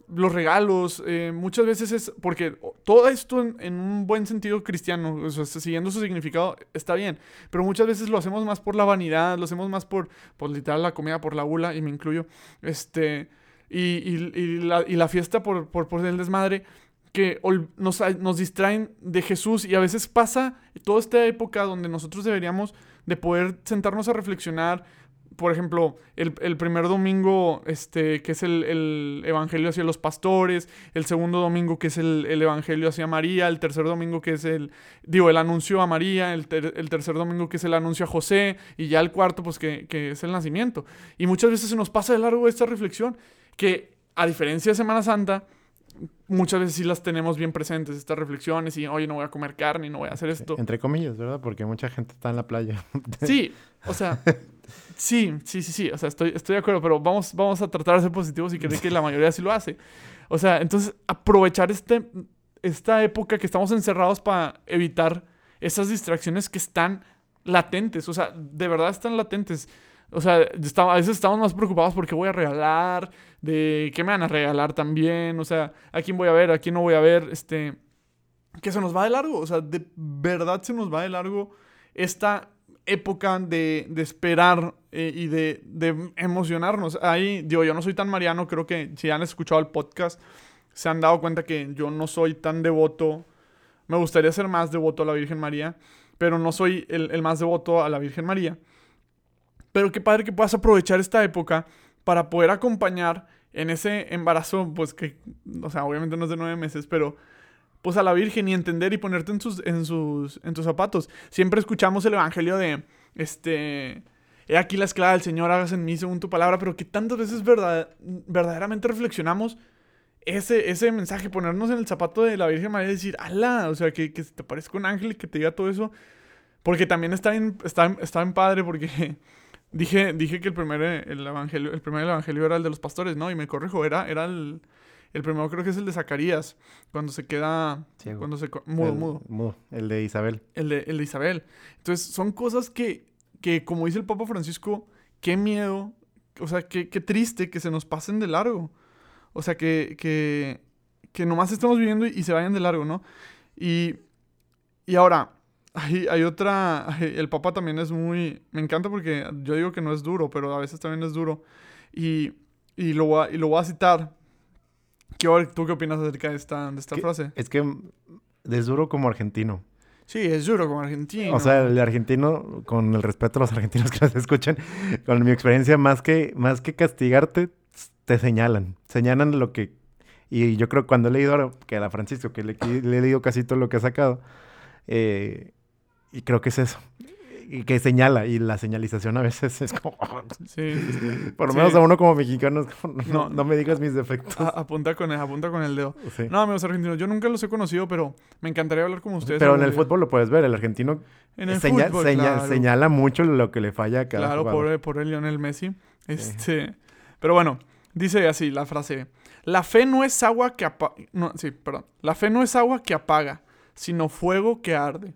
los regalos, eh, muchas veces es, porque todo esto en, un buen sentido cristiano, siguiendo su significado, está bien, pero muchas veces lo hacemos más por la vanidad, lo hacemos más por, por literal la comida, por la gula, y me incluyo, este, y, y- y la, y la fiesta por, por, por el desmadre, que nos, nos distraen de Jesús y a veces pasa toda esta época donde nosotros deberíamos de poder sentarnos a reflexionar. Por ejemplo, el, el primer domingo, este, que es el, el Evangelio hacia los pastores, el segundo domingo, que es el, el Evangelio hacia María, el tercer domingo, que es el, digo, el anuncio a María, el, ter- tercer domingo, que es el anuncio a José, y ya el cuarto, pues, que, que es el nacimiento. Y muchas veces se nos pasa de largo esta reflexión, que a diferencia de Semana Santa, muchas veces sí las tenemos bien presentes, estas reflexiones, y oye, no voy a comer carne, no voy a hacer esto. Entre comillas, ¿verdad? Porque mucha gente está en la playa. *laughs* Sí, o sea, sí, sí, sí, sí, o sea, estoy, estoy de acuerdo, pero vamos, vamos a tratar de ser positivos y creer que la mayoría sí lo hace. O sea, entonces, aprovechar este, esta época que estamos encerrados para evitar esas distracciones que están latentes, o sea, de verdad están latentes. O sea, a veces estamos más preocupados por qué voy a regalar, de qué me van a regalar también, o sea, a quién voy a ver, a quién no voy a ver, este, que se nos va de largo, o sea, de verdad se nos va de largo esta época de, de esperar eh, y de, de emocionarnos. Ahí, digo, yo no soy tan mariano, creo que si han escuchado el podcast, se han dado cuenta que yo no soy tan devoto. Me gustaría ser más devoto a la Virgen María, pero no soy el, el más devoto a la Virgen María. Pero qué padre que puedas aprovechar esta época para poder acompañar en ese embarazo, pues que, o sea, obviamente no es de nueve meses, pero pues a la Virgen y entender y ponerte en sus, en sus, en tus zapatos. Siempre escuchamos el evangelio de, este, he aquí la esclava del Señor, hagas en mí según tu palabra, pero que tantas veces verdad, verdaderamente reflexionamos ese, ese mensaje, ponernos en el zapato de la Virgen María y decir, ala, o sea, que, que te parezca un ángel y que te diga todo eso. Porque también está en, está, está en padre porque Dije, dije que el primer, el, evangelio, el primer evangelio era el de los pastores, ¿no? Y me corrijo, era, era el, el primero creo que es el de Zacarías, cuando se queda... Ciego. Cuando se... Mudo, el, mudo. Mudo, el de Isabel. El de, el de Isabel. Entonces, son cosas que, que, como dice el Papa Francisco, qué miedo, o sea, qué, qué triste que se nos pasen de largo. O sea, que, que, que nomás estamos viviendo y, y se vayan de largo, ¿no? Y, y ahora, hay, hay otra, hay- el Papa también es muy, me encanta porque yo digo que no es duro, pero a veces también es duro. Y, y, lo, voy a, y lo voy a citar. ¿Qué, ¿Tú qué opinas acerca de esta, de esta frase? Es que es duro como argentino. Sí, es duro como argentino. O sea, el argentino, con el respeto a los argentinos que nos escuchan, con mi experiencia, más que, más que castigarte, te señalan. Señalan lo que... Y yo creo que cuando he leído, ahora, que a la Francisco, que le, le he leído casi todo lo que ha sacado, eh, y creo que es eso. Y que señala, y la señalización a veces es como... Sí, sí, *laughs* sí. Por lo menos a uno como mexicano es como, no, No. no me digas mis defectos. A- apunta, con el, apunta con el dedo. No, amigos argentinos, yo nunca los he conocido, pero me encantaría hablar con ustedes. Pero en el día. fútbol lo puedes ver, el argentino En el fútbol, claro. señala mucho lo que le falla a cada Claro, jugador. por el Lionel Messi. Este, Pero bueno, dice así la frase. La fe no es agua que apaga... No, sí, perdón. La fe no es agua que apaga, sino fuego que arde.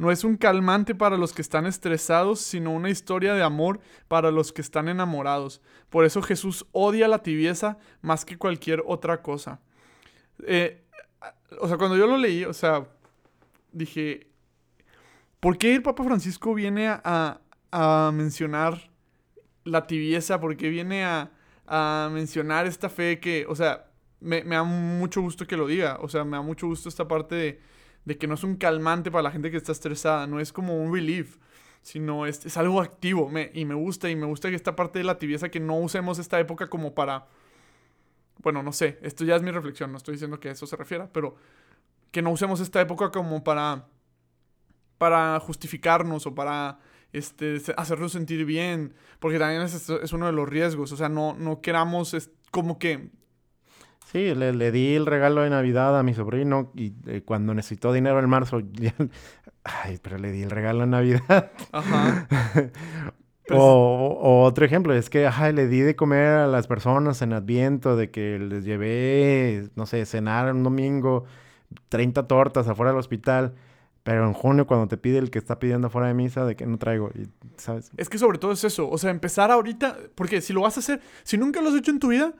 No es un calmante para los que están estresados, sino una historia de amor para los que están enamorados. Por eso Jesús odia la tibieza más que cualquier otra cosa. Eh, o sea, cuando yo lo leí, o sea, dije, ¿por qué el Papa Francisco viene a, a- mencionar la tibieza? ¿Por qué viene a, a mencionar esta fe que, o sea, me, me da mucho gusto que lo diga, o sea, me da mucho gusto esta parte de, de que no es un calmante para la gente que está estresada, no es como un relief, sino es, es algo activo, me, y me gusta, y me gusta que esta parte de la tibieza, que no usemos esta época como para, bueno, no sé, esto ya es mi reflexión, no estoy diciendo que a eso se refiera, pero que no usemos esta época como para, para justificarnos o para este, hacernos sentir bien, porque también es, es uno de los riesgos, o sea, no, no queramos, como que, Sí, le, le di el regalo de Navidad a mi sobrino y eh, cuando necesitó dinero en marzo, *laughs* ya- ay, pero le di el regalo de Navidad. ajá, *laughs* o, o otro ejemplo, es que ajá, le di de comer a las personas en Adviento, de que les llevé, no sé, cenar un domingo, 30 tortas afuera del hospital, pero en junio cuando te pide el que está pidiendo afuera de misa, de que no traigo, y, ¿sabes? Es que sobre todo es eso, o sea, empezar ahorita, porque si lo vas a hacer, si nunca lo has hecho en tu vida,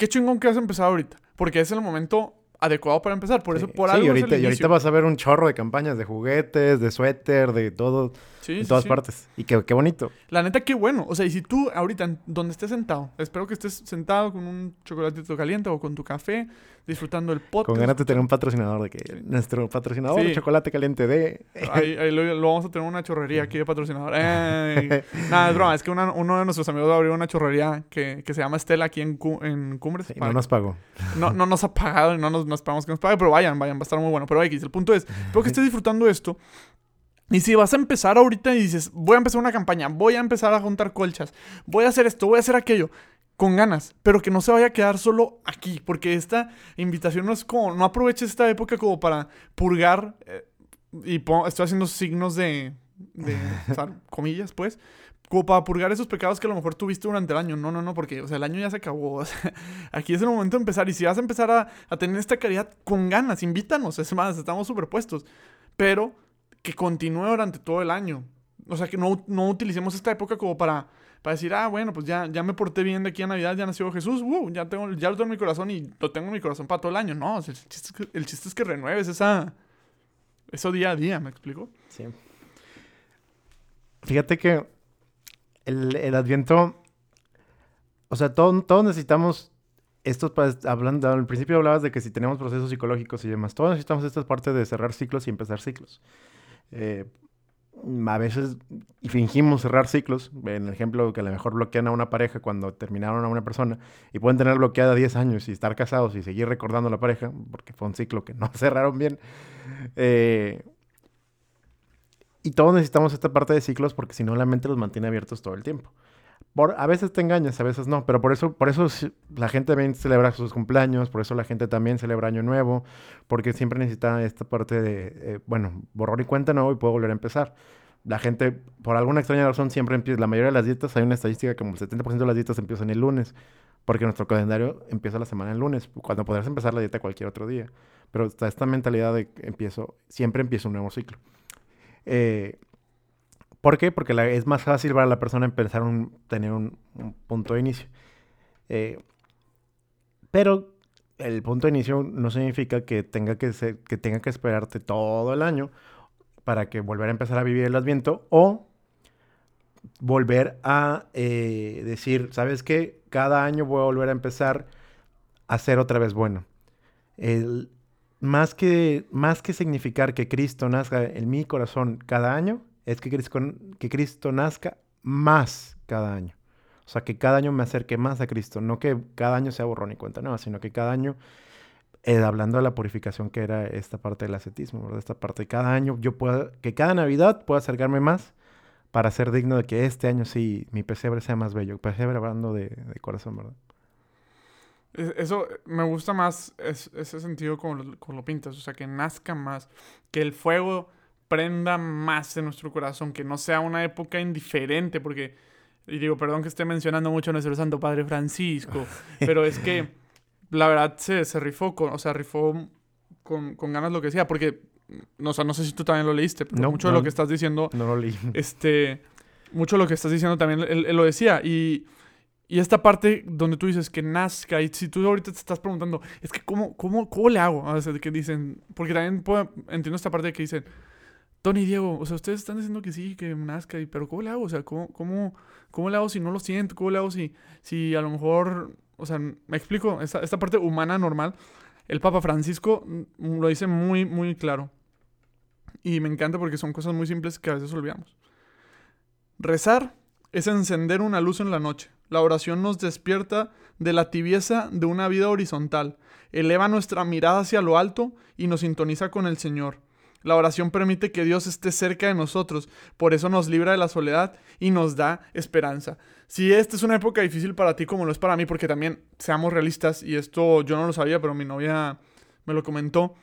qué chingón que has empezado ahorita, porque es el momento adecuado para empezar, por eso, Sí, por sí, algo y es ahorita, el y ahorita vas a ver un chorro de campañas de juguetes, de suéter, de todo, Sí, en todas sí. partes. Y qué, qué bonito. La neta, qué bueno. O sea, y si tú ahorita, donde estés sentado, espero que estés sentado con un chocolatito caliente o con tu café, disfrutando el podcast. Con ganas de tener un patrocinador, de que nuestro patrocinador Sí. de chocolate caliente de... Ahí, ahí lo, lo vamos a tener una chorrería aquí de patrocinador. *laughs* Nada, es broma. Es que una- uno de nuestros amigos va a abrir una chorrería que, que se llama Estela aquí en, en Cumbres. Sí, no nos pagó. no, no nos ha pagado y no nos, no esperamos que nos pague, pero vayan, vayan, va a estar muy bueno. Pero X, el punto es, espero que estés disfrutando esto. Y si vas a empezar ahorita y dices, voy a empezar una campaña, voy a empezar a juntar colchas, voy a hacer esto, voy a hacer aquello, con ganas, pero que no se vaya a quedar solo aquí, porque esta invitación no es como, no aproveches esta época como para purgar, eh, y estoy haciendo signos de, de *laughs* o sea, comillas, pues, como para purgar esos pecados que a lo mejor tuviste durante el año. No, no, no, porque, o sea, el año ya se acabó. *laughs* o sea, aquí es el momento de empezar. Y si vas a empezar a, a tener esta caridad con ganas, invítanos. Es más, estamos superpuestos. Pero que continúe durante todo el año. O sea, que no, no utilicemos esta época como para, para decir, ah, bueno, pues ya, ya me porté bien de aquí a Navidad, ya nació Jesús, wow, ya, tengo, ya lo tengo en mi corazón y lo tengo en mi corazón para todo el año. No, el, chiste es que, renueves esa, eso día a día, ¿me explico? Sí. Fíjate que el, el Adviento, o sea, todo- todos necesitamos estos, hablando, al principio hablabas de que si tenemos procesos psicológicos y demás, todos necesitamos esta parte de cerrar ciclos y empezar ciclos. Eh, a veces fingimos cerrar ciclos. En el ejemplo que a lo mejor bloquean a una pareja cuando terminaron a una persona y pueden tener bloqueada 10 años y estar casados y seguir recordando a la pareja porque fue un ciclo que no *laughs* cerraron bien. Eh, y todos necesitamos esta parte de ciclos porque si no la mente los mantiene abiertos todo el tiempo. Por, a veces te engañas, a veces no, pero por eso, por eso la gente también celebra sus cumpleaños, por eso la gente también celebra Año Nuevo, porque siempre necesita esta parte de, eh, bueno, borrón y cuenta nuevo y puedo volver a empezar. La gente, por alguna extraña razón, siempre empieza, la mayoría de las dietas, hay una estadística como el 70% de las dietas empiezan el lunes, porque nuestro calendario empieza la semana el lunes, cuando podrás empezar la dieta cualquier otro día. Pero está esta mentalidad de que empiezo, siempre empiezo un nuevo ciclo. Eh, ¿Por qué? Porque es más fácil para la persona empezar a tener un, punto de inicio. Eh, pero el punto de inicio no significa que tenga que, que tenga que esperarte todo el año para que volver a empezar a vivir el adviento o volver a eh, decir, ¿sabes qué? Cada año voy a volver a empezar a ser otra vez bueno. más, que, más que significar que Cristo nazca en mi corazón cada año, es que Cristo, que Cristo nazca más cada año. O sea, que cada año me acerque más a Cristo. No que cada año sea borrón y cuenta nueva, sino que cada año, eh, hablando de la purificación que era esta parte del ascetismo, ¿verdad? Esta parte, de cada año yo pueda, que cada Navidad pueda acercarme más para ser digno de que este año sí mi pesebre sea más bello. Pesebre hablando de, corazón, ¿verdad? Eso me gusta más ese sentido lo, como lo pintas, o sea, que nazca más, que el fuego prenda más en nuestro corazón, que no sea una época indiferente, porque, y digo, perdón que esté mencionando mucho a nuestro Santo Padre Francisco, *laughs* pero es que la verdad se, se rifó, con, o sea, rifó con, con, ganas lo que decía, porque, no, o no sé si tú también lo leíste, pero mucho de lo que estás diciendo, no lo leí. Este, mucho de lo que estás diciendo también él, lo decía, y... Y esta parte donde tú dices que nazca, y si tú ahorita te estás preguntando, es que ¿cómo, cómo, cómo le hago? O sea, que dicen, porque también puedo, entiendo esta parte que dicen, Tony Diego, o sea, ustedes están diciendo que sí, que nazca, pero ¿cómo le hago? O sea, ¿cómo, cómo, cómo le hago si no lo siento? ¿Cómo le hago si, si a lo mejor, o sea, me explico, esta, esta parte humana normal, el Papa Francisco mm, lo dice muy, muy claro. Y me encanta porque son cosas muy simples que a veces olvidamos. Rezar es encender una luz en la noche. La oración nos despierta de la tibieza de una vida horizontal, eleva nuestra mirada hacia lo alto y nos sintoniza con el Señor. La oración permite que Dios esté cerca de nosotros, por eso nos libra de la soledad y nos da esperanza. Si esta es una época difícil para ti como lo es para mí, porque también seamos realistas, y esto yo no lo sabía, pero mi novia me lo comentó,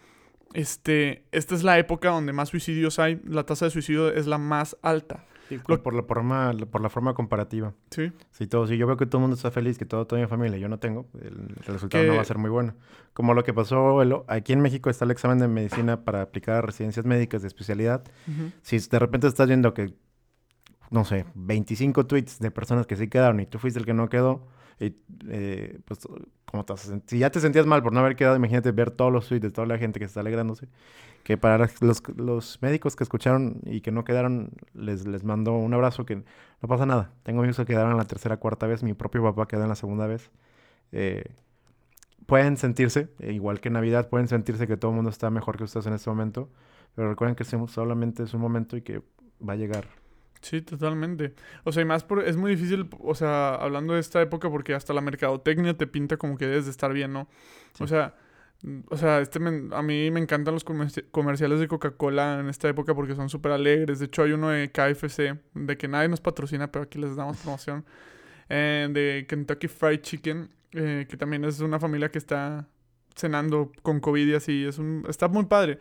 este, esta es la época donde más suicidios hay, la tasa de suicidio es la más alta por, la forma, por la forma comparativa. Sí. Si, todo, si yo veo que todo el mundo está feliz, que todo, mi familia, yo no tengo, el, resultado no va a ser muy bueno. Como lo que pasó, aquí en México está el examen de medicina para aplicar a residencias médicas de especialidad. Si de repente estás viendo que, no sé, 25 tweets de personas que sí quedaron y tú fuiste el que no quedó, y, eh, pues, como te si ya te sentías mal por no haber quedado, imagínate ver todos los tweets de toda la gente que está alegrándose que para los, los, médicos que escucharon y que no quedaron, les, les mando un abrazo, que no pasa nada. Tengo amigos que quedaron la tercera, cuarta vez, mi propio papá quedó en la segunda vez. Eh, pueden sentirse, eh, igual que en Navidad, pueden sentirse que todo el mundo está mejor que ustedes en este momento, pero recuerden que solamente es un momento y que va a llegar. Sí, totalmente. O sea, y más por, es muy difícil, o sea, hablando de esta época, porque hasta la mercadotecnia te pinta como que debes de estar bien, ¿no? O sea, o sea, este a mí me encantan los comerciales de Coca-Cola en esta época porque son súper alegres. De hecho, hay uno de KFC, de que nadie nos patrocina, pero aquí les damos *laughs* promoción. Eh, de Kentucky Fried Chicken, eh, que también es una familia que está cenando con COVID y así. Es un, está muy padre.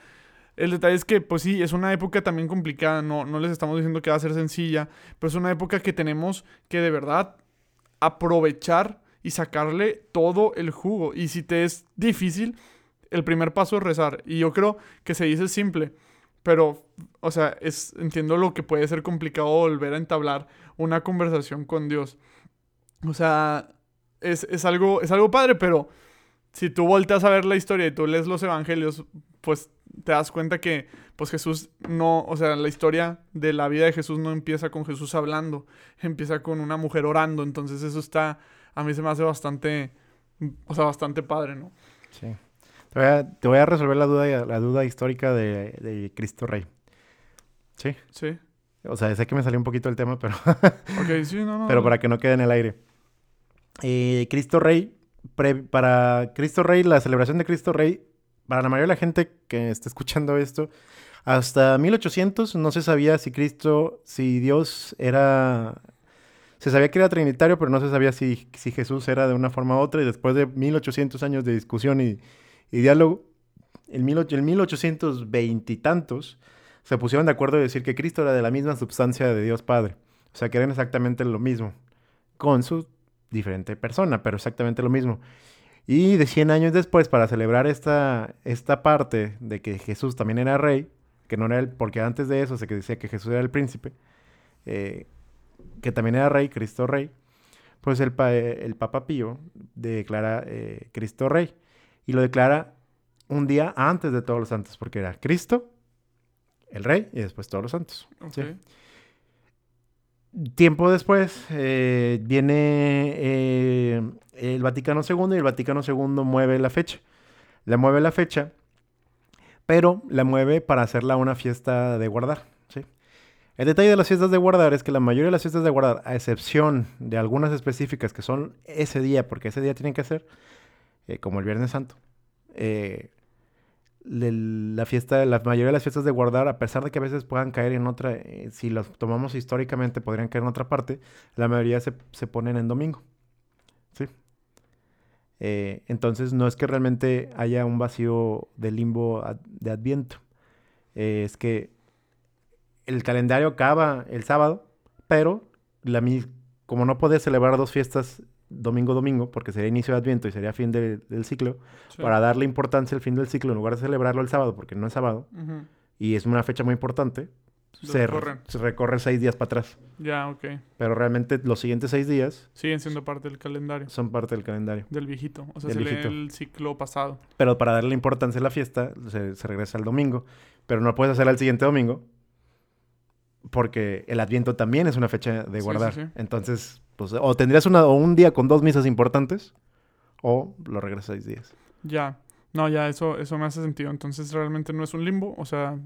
El detalle es que, pues sí, es una época también complicada. No, no les estamos diciendo que va a ser sencilla, pero es una época que tenemos que de verdad aprovechar y sacarle todo el jugo. Y si te es difícil, el primer paso es rezar. Y yo creo que se dice simple, pero, o sea, es, entiendo lo que puede ser complicado volver a entablar una conversación con Dios. O sea, es, algo, es algo padre, pero si tú volteas a ver la historia y tú lees los evangelios, pues te das cuenta que pues Jesús no, o sea, la historia de la vida de Jesús no empieza con Jesús hablando, empieza con una mujer orando, entonces eso está a mí se me hace bastante, o sea, bastante padre, ¿no? Sí. Te voy a, resolver la duda, la duda histórica de, Cristo Rey. ¿Sí? Sí. O sea, sé que me salió un poquito el tema, pero, Ok, sí, no, no. *laughs* pero no. para que no quede en el aire. Eh, Cristo Rey, para Cristo Rey, la celebración de Cristo Rey, para la mayoría de la gente que está escuchando esto, hasta 1800 no se sabía si Cristo, si Dios era... Se sabía que era trinitario, pero no se sabía si, si Jesús era de una forma u otra. Y después de 1800 años de discusión y, y diálogo, en, mil, och- en 1820 y tantos, se pusieron de acuerdo de decir que Cristo era de la misma substancia de Dios Padre. O sea, que eran exactamente lo mismo, con su diferente persona, pero exactamente lo mismo. Y de 100 años después, para celebrar esta, esta parte de que Jesús también era rey, que no era el, porque antes de eso se decía que Jesús era el príncipe, eh, que también era rey, Cristo rey, pues el, el Papa Pío declara eh, Cristo rey y lo declara un día antes de todos los santos, porque era Cristo, el rey y después todos los santos. Sí. Tiempo después eh, viene eh, el Vaticano II y el Vaticano II mueve la fecha. La mueve la fecha, pero la mueve para hacerla una fiesta de guardar. El detalle de las fiestas de guardar es que la mayoría de las fiestas de guardar, a excepción de algunas específicas que son ese día, porque ese día tienen que ser, eh, como el Viernes Santo, eh, la fiesta, la mayoría de las fiestas de guardar, a pesar de que a veces puedan caer en otra, eh, si las tomamos históricamente, podrían caer en otra parte, la mayoría se, se ponen en domingo. ¿Sí? Eh, entonces no es que realmente haya un vacío de limbo de Adviento. Eh, es que el calendario acaba el sábado, pero la, como no puedes celebrar dos fiestas domingo-domingo, porque sería inicio de Adviento y sería fin de- del ciclo, Sí. para darle importancia al fin del ciclo, en lugar de celebrarlo el sábado, porque no es sábado, y es una fecha muy importante, se, se recorre seis días para atrás. Ya, ok. Pero realmente los siguientes seis días Siguen siendo parte del calendario. son parte del calendario. Del viejito. O sea, Del se lee el ciclo pasado. Pero para darle importancia a la fiesta, se, se regresa al domingo. Pero no puedes hacer al siguiente domingo, porque el Adviento también es una fecha de guardar. sí, sí. Entonces, pues, o tendrías una, o un día con dos misas importantes, o lo regresas seis días. Ya. No, ya, eso, eso me hace sentido. Entonces realmente no es un limbo. O sea,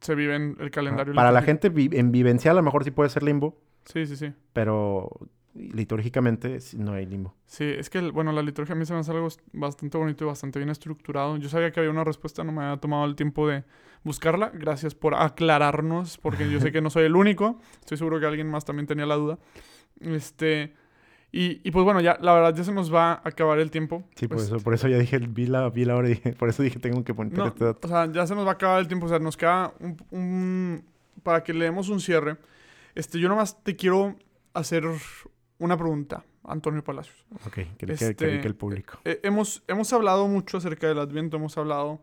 se vive en el calendario. Para la gente vi- en vivencial a lo mejor sí puede ser limbo, Sí, sí, sí. pero litúrgicamente no hay limbo. Sí, es que, bueno, la liturgia a mí se me hace algo bastante bonito y bastante bien estructurado. Yo sabía que había una respuesta, no me había tomado el tiempo de buscarla. Gracias por aclararnos, porque yo sé que no soy el único. Estoy seguro que alguien más también tenía la duda. Este, y, y pues bueno, ya, la verdad, ya se nos va a acabar el tiempo. Sí, por Pues, eso, por eso ya dije, vi la, vi la hora y dije, por eso dije, tengo que poner No, este dato. o sea, ya se nos va a acabar el tiempo. O sea, nos queda un, un- para que le demos un cierre. Este, yo nomás te quiero hacer una pregunta, Antonio Palacios. Ok, que, este, creí que el público. Eh, hemos, hemos hablado mucho acerca del Adviento, hemos hablado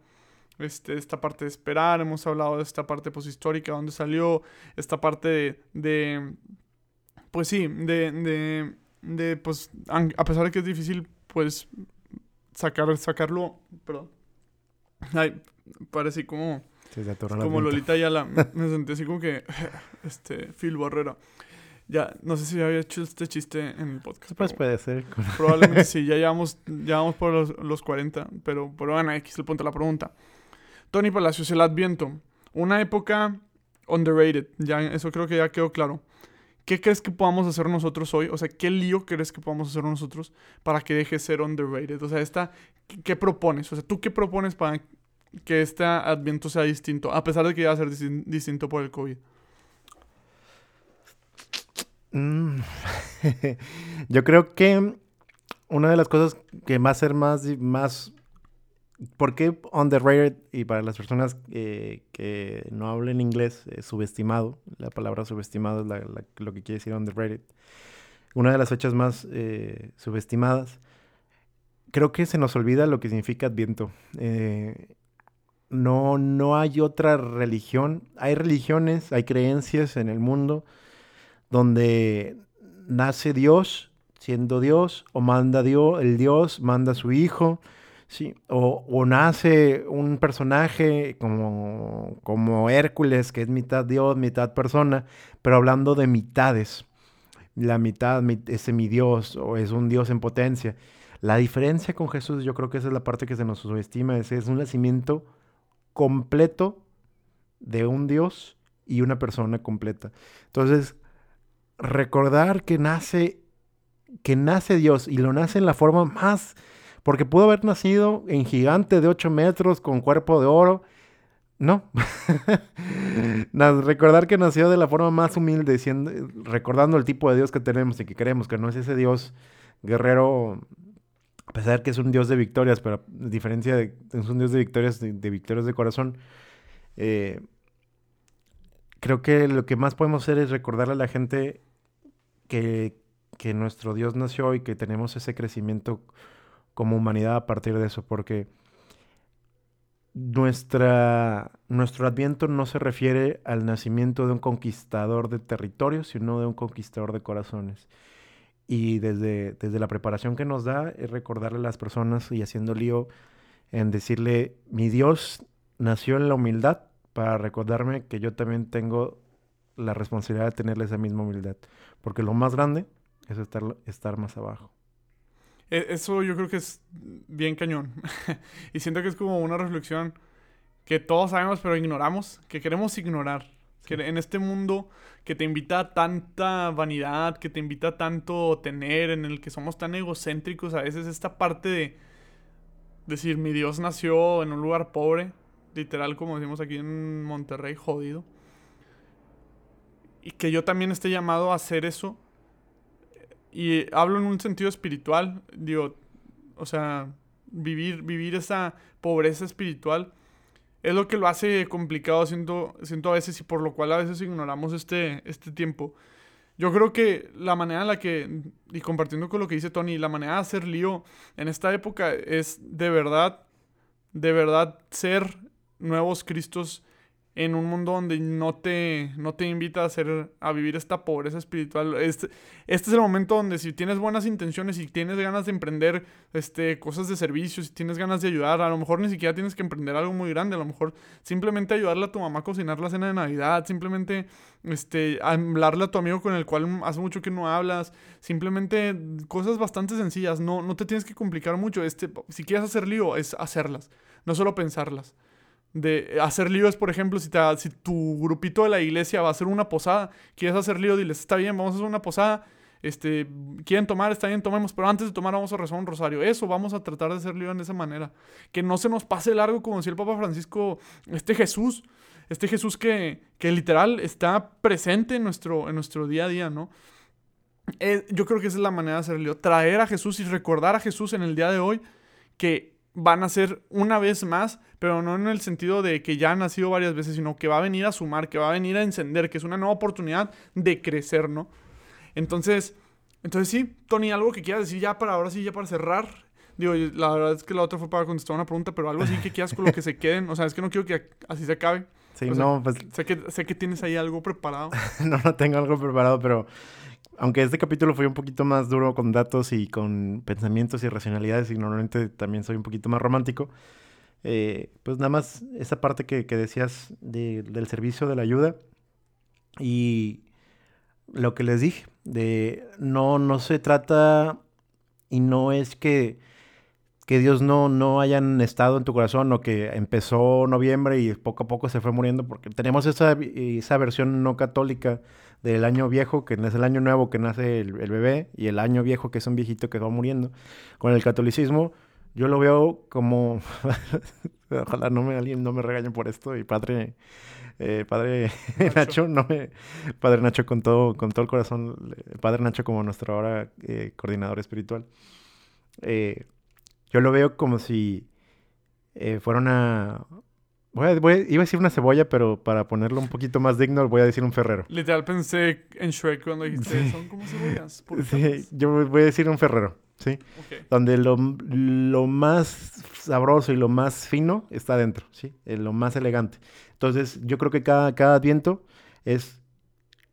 este, de esta parte de esperar, hemos hablado de esta parte poshistórica, donde salió, esta parte de, de, pues sí, de, de, de, pues, a pesar de que es difícil, pues, sacar, sacarlo, perdón, ay, parece como, se como. Lolita Ayala, me, *laughs* me sentí así como que, este, Phil Barrera. Ya, no sé si había hecho este chiste en el podcast. Pues puede ser. *laughs* Probablemente sí, ya llevamos, ya vamos por los, los 40, pero, pero bueno, aquí es el punto de la pregunta. Tony Palacios, el Adviento, una época underrated, ya eso creo que ya quedó claro. ¿Qué crees que podamos hacer nosotros hoy? O sea, ¿qué lío crees que podamos hacer nosotros para que deje de ser underrated? O sea, esta, ¿qué, qué propones? O sea, ¿tú qué propones para que este Adviento sea distinto? A pesar de que ya va a ser distin- distinto por el COVID. Mm. *laughs* Yo creo que una de las cosas que va a ser más, más ¿Por qué underrated? Y para las personas que no hablen inglés, eh, subestimado. La palabra subestimado es la- lo que quiere decir underrated. Una de las fechas más eh, subestimadas. Creo que se nos olvida lo que significa Adviento. Eh, no, no hay otra religión. Hay religiones, hay creencias en el mundo donde nace Dios siendo Dios o manda Dios, el Dios manda a su hijo, sí, o, o nace un personaje como, como Hércules que es mitad Dios, mitad persona, pero hablando de mitades. La mitad mi- es semidios o es un Dios en potencia. La diferencia con Jesús, yo creo que esa es la parte que se nos subestima, es, es un nacimiento completo de un Dios y una persona completa. Entonces, recordar que nace, que nace Dios y lo nace en la forma más, porque pudo haber nacido en gigante de 8 metros con cuerpo de oro. No. *laughs* recordar que nació de la forma más humilde, recordando el tipo de Dios que tenemos y que queremos, que no es ese Dios guerrero, a pesar que es un Dios de victorias, pero a diferencia de, es un Dios de victorias, de, victorias de corazón. Eh, creo que lo que más podemos hacer es recordarle a la gente que, nuestro Dios nació y que tenemos ese crecimiento como humanidad a partir de eso, porque nuestra, nuestro adviento no se refiere al nacimiento de un conquistador de territorios, sino de un conquistador de corazones. Y desde, desde la preparación que nos da es recordarle a las personas y haciendo lío en decirle, mi Dios nació en la humildad para recordarme que yo también tengo la responsabilidad de tenerle esa misma humildad. Porque lo más grande es estar, estar más abajo. E, eso yo creo que es bien cañón. *laughs* y siento que es como una reflexión que todos sabemos pero ignoramos, que queremos ignorar. Que en este mundo que te invita a tanta vanidad, que te invita a tanto tener, en el que somos tan egocéntricos, a veces esta parte de decir, mi Dios nació en un lugar pobre, literal como decimos aquí en Monterrey, jodido y que yo también esté llamado a hacer eso. Y hablo en un sentido espiritual, digo, o sea, vivir, vivir esa pobreza espiritual es lo que lo hace complicado, siento, siento a veces, y por lo cual a veces ignoramos este, este tiempo. Yo creo que la manera en la que, y compartiendo con lo que dice Tony, la manera de hacer lío en esta época es de verdad, de verdad ser nuevos Cristos en un mundo donde no te, no te invita a, hacer, a vivir esta pobreza espiritual. Este, este es el momento donde si tienes buenas intenciones y tienes ganas de emprender este, cosas de servicio, si tienes ganas de ayudar, a lo mejor ni siquiera tienes que emprender algo muy grande, a lo mejor simplemente ayudarle a tu mamá a cocinar la cena de Navidad, simplemente este, hablarle a tu amigo con el cual hace mucho que no hablas, simplemente cosas bastante sencillas, no, no te tienes que complicar mucho. Este, si quieres hacer lío, es hacerlas, no solo pensarlas de hacer lío es, por ejemplo, si tu grupito de la iglesia va a hacer una posada, quieres hacer lío, diles, está bien, vamos a hacer una posada, este, quieren tomar, está bien, tomemos, pero antes de tomar vamos a rezar un rosario. Eso, vamos a tratar de hacer lío en esa manera. Que no se nos pase largo, como decía el Papa Francisco, este Jesús, este Jesús que, que literal está presente en nuestro, en nuestro día a día, ¿no? Eh, yo creo que esa es la manera de hacer lío, traer a Jesús y recordar a Jesús en el día de hoy que van a ser una vez más, pero no en el sentido de que ya ha nacido varias veces, sino que va a venir a sumar, que va a venir a encender, que es una nueva oportunidad de crecer, ¿no? Entonces, entonces sí, Tony, algo que quieras decir ya para ahora sí, ya para cerrar. Digo, la verdad es que la otra fue para contestar una pregunta, pero algo así que quieras con lo que se queden. O sea, es que no quiero que así se acabe. Sí, no, pues... Sé que, sé que tienes ahí algo preparado. *laughs* no, no tengo algo preparado, pero aunque este capítulo fue un poquito más duro con datos y con pensamientos y racionalidades, y normalmente también soy un poquito más romántico, eh, pues nada más esa parte que, decías del servicio de la ayuda y lo que les dije, de no, no se trata y no es que, que Dios no, no hayan estado en tu corazón o que empezó noviembre y poco a poco se fue muriendo, porque tenemos esa, esa versión no católica del año viejo, que es el año nuevo que nace el, bebé, y el año viejo, que es un viejito que va muriendo. Con el catolicismo, yo lo veo como. *laughs* Ojalá no me, alguien no me regañe por esto, y padre. Eh, padre *laughs* Nacho. no me. Padre Nacho con todo, con todo el corazón. Padre Nacho como nuestro ahora eh, coordinador espiritual. Eh, yo lo veo como si fuera una, Voy a, iba a decir una cebolla, pero para ponerlo un poquito más digno, voy a decir un ferrero. Literal pensé en Shrek cuando dijiste, son como cebollas. *laughs* Sí, yo voy a decir un ferrero, ¿sí? Donde lo, lo, más sabroso y lo más fino está dentro, ¿sí? Eh, lo más elegante. Entonces, yo creo que cada, cada adviento es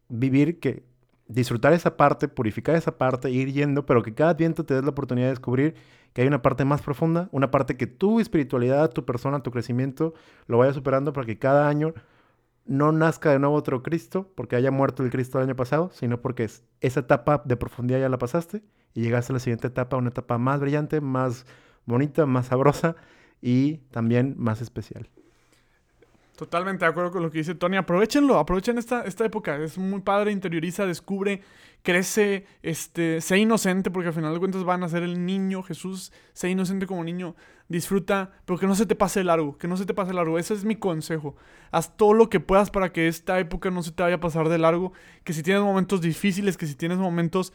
vivir que disfrutar esa parte, purificar esa parte, ir yendo, pero que cada adviento te des la oportunidad de descubrir que hay una parte más profunda, una parte que tu espiritualidad, tu persona, tu crecimiento lo vaya superando para que cada año no nazca de nuevo otro Cristo porque haya muerto el Cristo del año pasado, sino porque esa etapa de profundidad ya la pasaste y llegaste a la siguiente etapa, una etapa más brillante, más bonita, más sabrosa y también más especial. Totalmente de acuerdo con lo que dice Tony. Aprovechenlo, aprovechen esta, esta época. Es muy padre, interioriza, descubre, crece, este, sé inocente, porque al final de cuentas van a ser el niño Jesús. Sé inocente como niño. Disfruta, pero que no se te pase largo, que no se te pase largo. Ese es mi consejo. Haz todo lo que puedas para que esta época no se te vaya a pasar de largo. Que si tienes momentos difíciles, que si tienes momentos,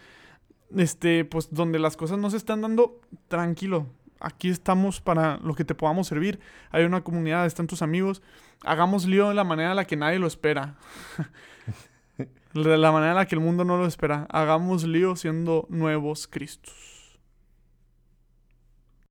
este, pues donde las cosas no se están dando, tranquilo aquí estamos para lo que te podamos servir. Hay una comunidad, están tus amigos. Hagamos lío de la manera en la que nadie lo espera. *laughs* de la manera en la que el mundo no lo espera. Hagamos lío siendo nuevos Cristos.